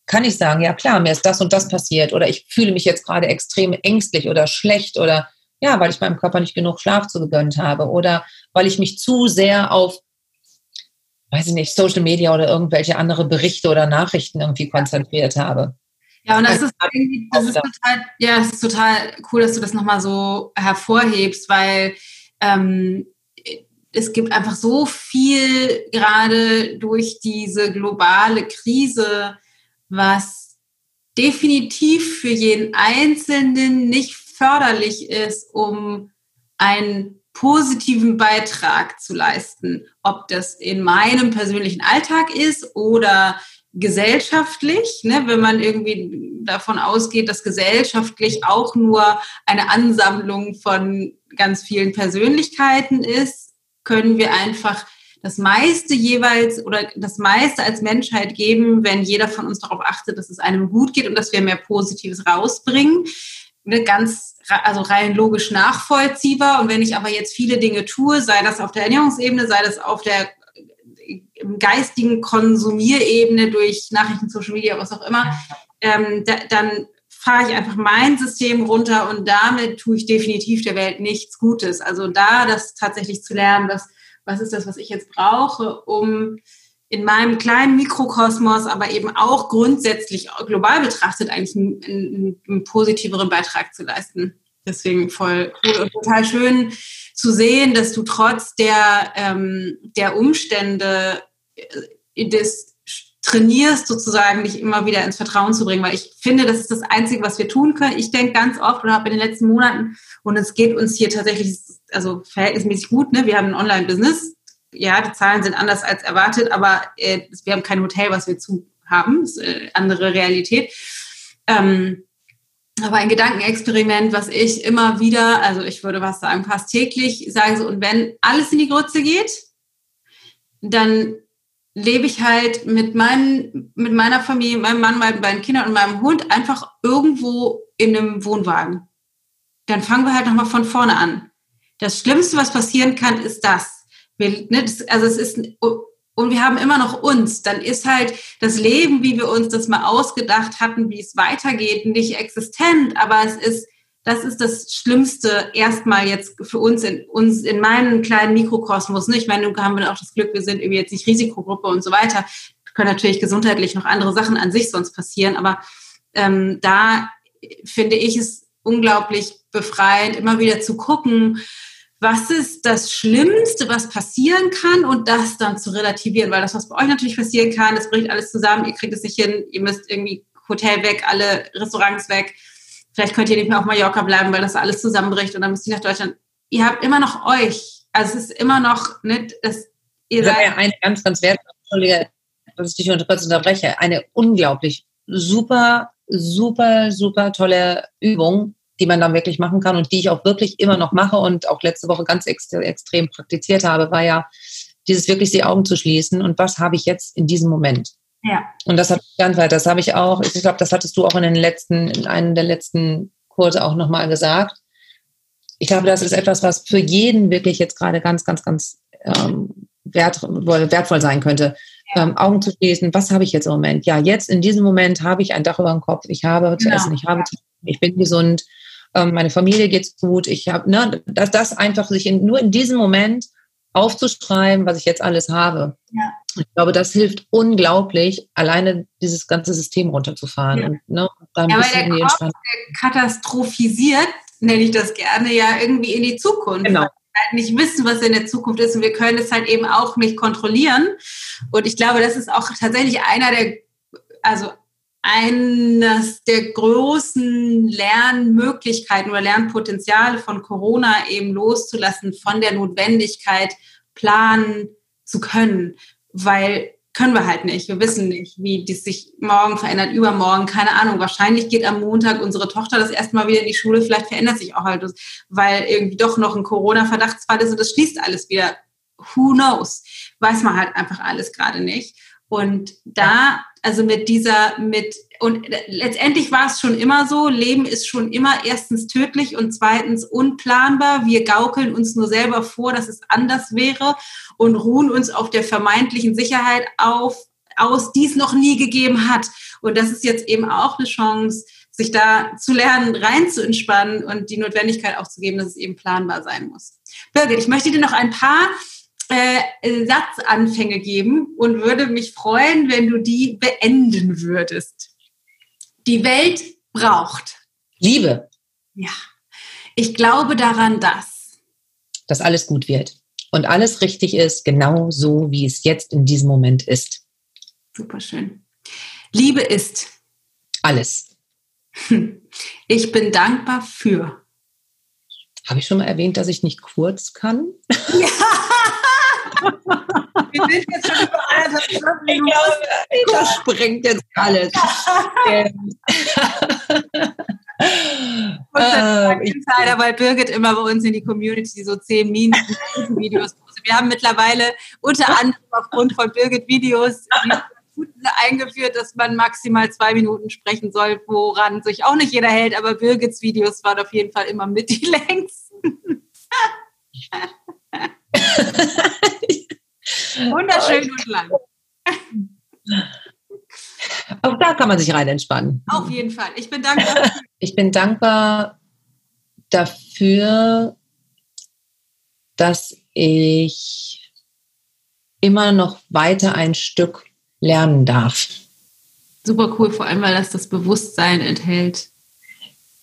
kann ich sagen, ja klar, mir ist das und das passiert oder ich fühle mich jetzt gerade extrem ängstlich oder schlecht oder ja, weil ich meinem Körper nicht genug Schlaf zugegönnt habe oder weil ich mich zu sehr auf, weiß ich nicht, Social Media oder irgendwelche andere Berichte oder Nachrichten irgendwie konzentriert habe. Ja, und das ist irgendwie, das ist total, ja, es ist total cool, dass du das nochmal so hervorhebst, weil ähm, es gibt einfach so viel gerade durch diese globale Krise, was definitiv für jeden Einzelnen nicht förderlich ist, um einen positiven Beitrag zu leisten. Ob das in meinem persönlichen Alltag ist oder gesellschaftlich, ne, wenn man irgendwie davon ausgeht, dass gesellschaftlich auch nur eine Ansammlung von ganz vielen Persönlichkeiten ist, können wir einfach das meiste jeweils oder das meiste als Menschheit geben, wenn jeder von uns darauf achtet, dass es einem gut geht und dass wir mehr Positives rausbringen. Ne, ganz, also rein logisch nachvollziehbar. Und wenn ich aber jetzt viele Dinge tue, sei das auf der Ernährungsebene, sei das auf der geistigen Konsumierebene durch Nachrichten, Social Media, was auch immer, ähm, da, dann fahre ich einfach mein System runter und damit tue ich definitiv der Welt nichts Gutes. Also da das tatsächlich zu lernen, dass, was ist das, was ich jetzt brauche, um in meinem kleinen Mikrokosmos, aber eben auch grundsätzlich global betrachtet eigentlich einen, einen, einen positiveren Beitrag zu leisten. Deswegen voll cool und total schön zu sehen, dass du trotz der, ähm, der Umstände äh, des trainierst, sozusagen dich immer wieder ins Vertrauen zu bringen, weil ich finde, das ist das Einzige, was wir tun können. Ich denke ganz oft oder habe in den letzten Monaten, und es geht uns hier tatsächlich also verhältnismäßig gut, ne? wir haben ein Online-Business, ja, die Zahlen sind anders als erwartet, aber äh, wir haben kein Hotel, was wir zu haben, das ist eine äh, andere Realität. Ähm, aber ein Gedankenexperiment, was ich immer wieder, also ich würde was sagen, fast täglich sage so, und wenn alles in die Grütze geht, dann lebe ich halt mit, meinen, mit meiner Familie, meinem Mann, meinen beiden Kindern und meinem Hund einfach irgendwo in einem Wohnwagen. Dann fangen wir halt nochmal von vorne an. Das Schlimmste, was passieren kann, ist das. Wir, ne, das also es ist, und wir haben immer noch uns. Dann ist halt das Leben, wie wir uns das mal ausgedacht hatten, wie es weitergeht, nicht existent, aber es ist das ist das Schlimmste erstmal jetzt für uns in uns in meinem kleinen Mikrokosmos. Ne? Ich meine, nun haben wir auch das Glück, wir sind irgendwie jetzt nicht Risikogruppe und so weiter. Können natürlich gesundheitlich noch andere Sachen an sich sonst passieren, aber ähm, da finde ich es unglaublich befreiend, immer wieder zu gucken, was ist das Schlimmste, was passieren kann und das dann zu relativieren, weil das, was bei euch natürlich passieren kann, das bricht alles zusammen, ihr kriegt es nicht hin, ihr müsst irgendwie Hotel weg, alle Restaurants weg, Vielleicht könnt ihr nicht mehr auf Mallorca bleiben, weil das alles zusammenbricht und dann müsst ihr nach Deutschland. Ihr habt immer noch euch. Also es ist immer noch nicht, dass ihr das seid. Ja eine ganz, ganz wertvolle, dass ich dich kurz unterbreche, eine unglaublich super, super, super tolle Übung, die man dann wirklich machen kann und die ich auch wirklich immer noch mache und auch letzte Woche ganz ex extrem praktiziert habe, war ja dieses wirklich die Augen zu schließen und was habe ich jetzt in diesem Moment? Ja. Und das hat ganz weit, das habe ich auch, ich glaube, das hattest du auch in den letzten, in einem der letzten Kurse auch nochmal gesagt. Ich glaube, das ist etwas, was für jeden wirklich jetzt gerade ganz, ganz, ganz ähm, wert, wertvoll sein könnte. Ja. Ähm, Augen zu schließen, was habe ich jetzt im Moment? Ja, jetzt in diesem Moment habe ich ein Dach über dem Kopf, ich habe zu genau. essen, ich habe, ich bin gesund, ähm, meine Familie geht's gut, ich habe, ne, dass das einfach sich in, nur in diesem Moment aufzuschreiben, was ich jetzt alles habe. Ja. Ich glaube, das hilft unglaublich, alleine dieses ganze System runterzufahren. Ja. Und, ne, dann ja, weil der Kopf katastrophisiert, nenne ich das gerne, ja irgendwie in die Zukunft. Genau. Weil wir halt nicht wissen, was in der Zukunft ist und wir können es halt eben auch nicht kontrollieren. Und ich glaube, das ist auch tatsächlich einer der, also eines der großen Lernmöglichkeiten oder Lernpotenziale von Corona eben loszulassen, von der Notwendigkeit, planen zu können. Weil können wir halt nicht. Wir wissen nicht, wie das sich morgen verändert, übermorgen, keine Ahnung. Wahrscheinlich geht am Montag unsere Tochter das erste Mal wieder in die Schule. Vielleicht verändert sich auch halt, weil irgendwie doch noch ein Corona-Verdachtsfall ist und das schließt alles wieder. Who knows? Weiß man halt einfach alles gerade nicht. Und da, also mit dieser, mit, und letztendlich war es schon immer so, Leben ist schon immer erstens tödlich und zweitens unplanbar. Wir gaukeln uns nur selber vor, dass es anders wäre und ruhen uns auf der vermeintlichen Sicherheit auf, aus, die es noch nie gegeben hat. Und das ist jetzt eben auch eine Chance, sich da zu lernen, rein zu entspannen und die Notwendigkeit auch zu geben, dass es eben planbar sein muss. Birgit, ich möchte dir noch ein paar äh, Satzanfänge geben und würde mich freuen, wenn du die beenden würdest. Die Welt braucht Liebe. Ja. Ich glaube daran, dass dass alles gut wird und alles richtig ist, genau so, wie es jetzt in diesem Moment ist. Superschön. Liebe ist alles. Ich bin dankbar für. Habe ich schon mal erwähnt, dass ich nicht kurz kann? Ja. Wir sind jetzt schon über anderthalb Ich glaube, das sprengt jetzt alles. ähm, Insider, weil Birgit immer bei uns in die Community so zehn Minuten Videos postet. Wir haben mittlerweile unter anderem aufgrund von Birgit Videos eingeführt, dass man maximal zwei Minuten sprechen soll, woran sich auch nicht jeder hält, aber Birgits Videos waren auf jeden Fall immer mit die längsten. Wunderschön und lang. Auch da kann man sich rein entspannen. Auf jeden Fall. Ich bin dankbar. Ich bin dankbar dafür, dass ich immer noch weiter ein Stück lernen darf. Super cool, vor allem weil das das Bewusstsein enthält,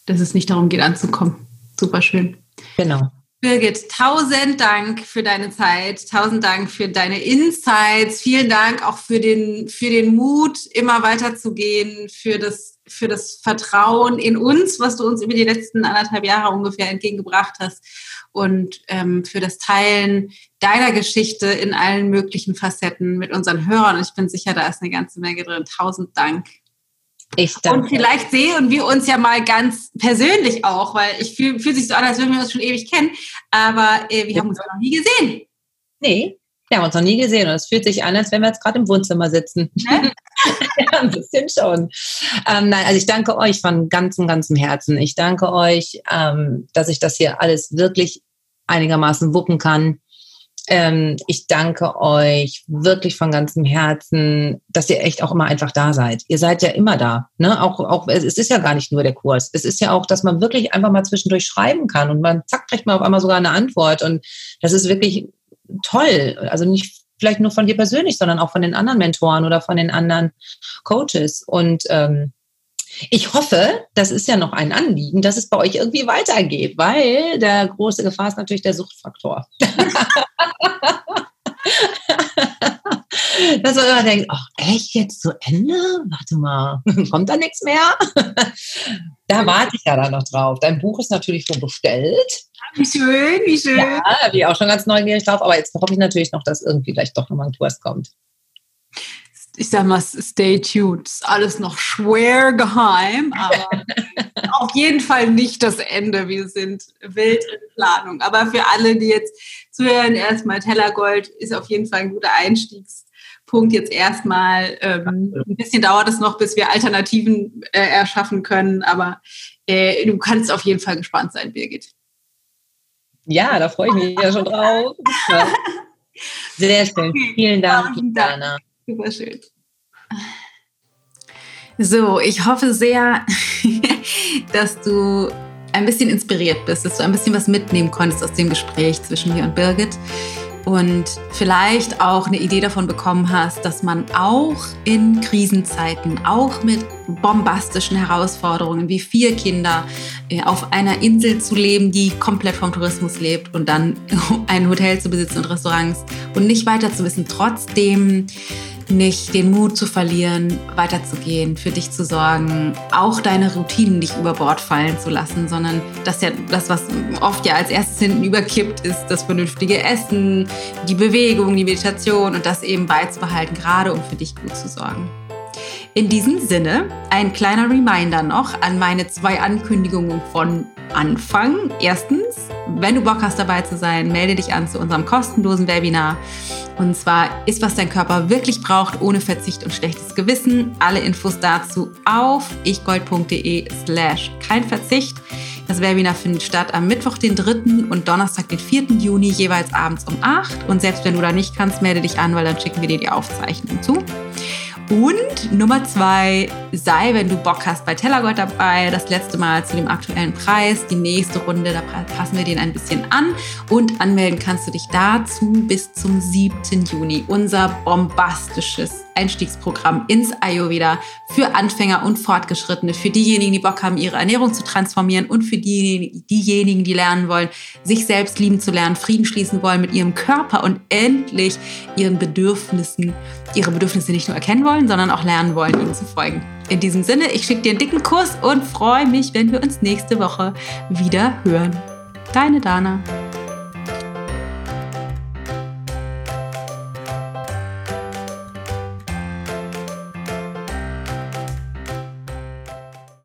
dass es nicht darum geht, anzukommen. Super schön. Genau. Birgit, tausend Dank für deine Zeit, tausend Dank für deine Insights, vielen Dank auch für den, für den Mut, immer weiterzugehen, für das, für das Vertrauen in uns, was du uns über die letzten anderthalb Jahre ungefähr entgegengebracht hast und ähm, für das Teilen deiner Geschichte in allen möglichen Facetten mit unseren Hörern. Ich bin sicher, da ist eine ganze Menge drin. Tausend Dank. Ich danke. Und vielleicht sehen wir uns ja mal ganz persönlich auch, weil ich fühle fühl sich so an, als würden wir uns schon ewig kennen, aber äh, wir haben uns noch nie gesehen. Nee, wir haben uns noch nie gesehen und es fühlt sich an, als wenn wir jetzt gerade im Wohnzimmer sitzen. Ne? ja, ein bisschen schon. Ähm, nein, also ich danke euch von ganzem, ganzem Herzen. Ich danke euch, ähm, dass ich das hier alles wirklich einigermaßen wuppen kann. Ähm, ich danke euch wirklich von ganzem Herzen, dass ihr echt auch immer einfach da seid. Ihr seid ja immer da. Ne? Auch, auch, es ist ja gar nicht nur der Kurs. Es ist ja auch, dass man wirklich einfach mal zwischendurch schreiben kann und man zack, kriegt man auf einmal sogar eine Antwort. Und das ist wirklich toll. Also nicht vielleicht nur von dir persönlich, sondern auch von den anderen Mentoren oder von den anderen Coaches. Und ähm, ich hoffe, das ist ja noch ein Anliegen, dass es bei euch irgendwie weitergeht, weil der große Gefahr ist natürlich der Suchtfaktor. dass man immer denkt, ach echt, jetzt zu Ende? Warte mal, kommt da nichts mehr? da warte ich ja dann noch drauf. Dein Buch ist natürlich schon bestellt. Wie schön, wie schön. Ja, da bin ich auch schon ganz neugierig drauf, aber jetzt hoffe ich natürlich noch, dass irgendwie vielleicht doch nochmal ein Kurs kommt ich sag mal, stay tuned. Ist alles noch schwer geheim, aber auf jeden Fall nicht das Ende. Wir sind wild in Planung. Aber für alle, die jetzt zuhören, erstmal Tellergold ist auf jeden Fall ein guter Einstiegspunkt. Jetzt erstmal ähm, ein bisschen dauert es noch, bis wir Alternativen äh, erschaffen können, aber äh, du kannst auf jeden Fall gespannt sein, Birgit. Ja, da freue ich mich ja schon drauf. Sehr schön. Vielen Dank, Jana. Super schön. So, ich hoffe sehr, dass du ein bisschen inspiriert bist, dass du ein bisschen was mitnehmen konntest aus dem Gespräch zwischen mir und Birgit und vielleicht auch eine Idee davon bekommen hast, dass man auch in Krisenzeiten, auch mit bombastischen Herausforderungen wie vier Kinder äh, auf einer Insel zu leben, die komplett vom Tourismus lebt und dann ein Hotel zu besitzen und Restaurants und nicht weiter zu wissen, trotzdem nicht den Mut zu verlieren, weiterzugehen, für dich zu sorgen, auch deine Routinen nicht über Bord fallen zu lassen, sondern das ja das, was oft ja als erstes hinten überkippt, ist das vernünftige Essen, die Bewegung, die Meditation und das eben beizubehalten, gerade um für dich gut zu sorgen. In diesem Sinne ein kleiner Reminder noch an meine zwei Ankündigungen von Anfang. Erstens, wenn du Bock hast dabei zu sein, melde dich an zu unserem kostenlosen Webinar. Und zwar ist, was dein Körper wirklich braucht, ohne Verzicht und schlechtes Gewissen. Alle Infos dazu auf ichgold.de slash kein Verzicht. Das Webinar findet statt am Mittwoch, den 3. und Donnerstag, den 4. Juni, jeweils abends um 8. Und selbst wenn du da nicht kannst, melde dich an, weil dann schicken wir dir die Aufzeichnung zu. Und Nummer zwei, sei, wenn du Bock hast, bei Tellergold dabei. Das letzte Mal zu dem aktuellen Preis. Die nächste Runde, da passen wir den ein bisschen an. Und anmelden kannst du dich dazu bis zum 7. Juni. Unser bombastisches Einstiegsprogramm ins Ayurveda für Anfänger und Fortgeschrittene, für diejenigen, die Bock haben, ihre Ernährung zu transformieren und für die, diejenigen, die lernen wollen, sich selbst lieben zu lernen, Frieden schließen wollen mit ihrem Körper und endlich ihren Bedürfnissen, ihre Bedürfnisse nicht nur erkennen wollen, sondern auch lernen wollen, ihnen zu folgen. In diesem Sinne, ich schicke dir einen dicken Kuss und freue mich, wenn wir uns nächste Woche wieder hören. Deine Dana.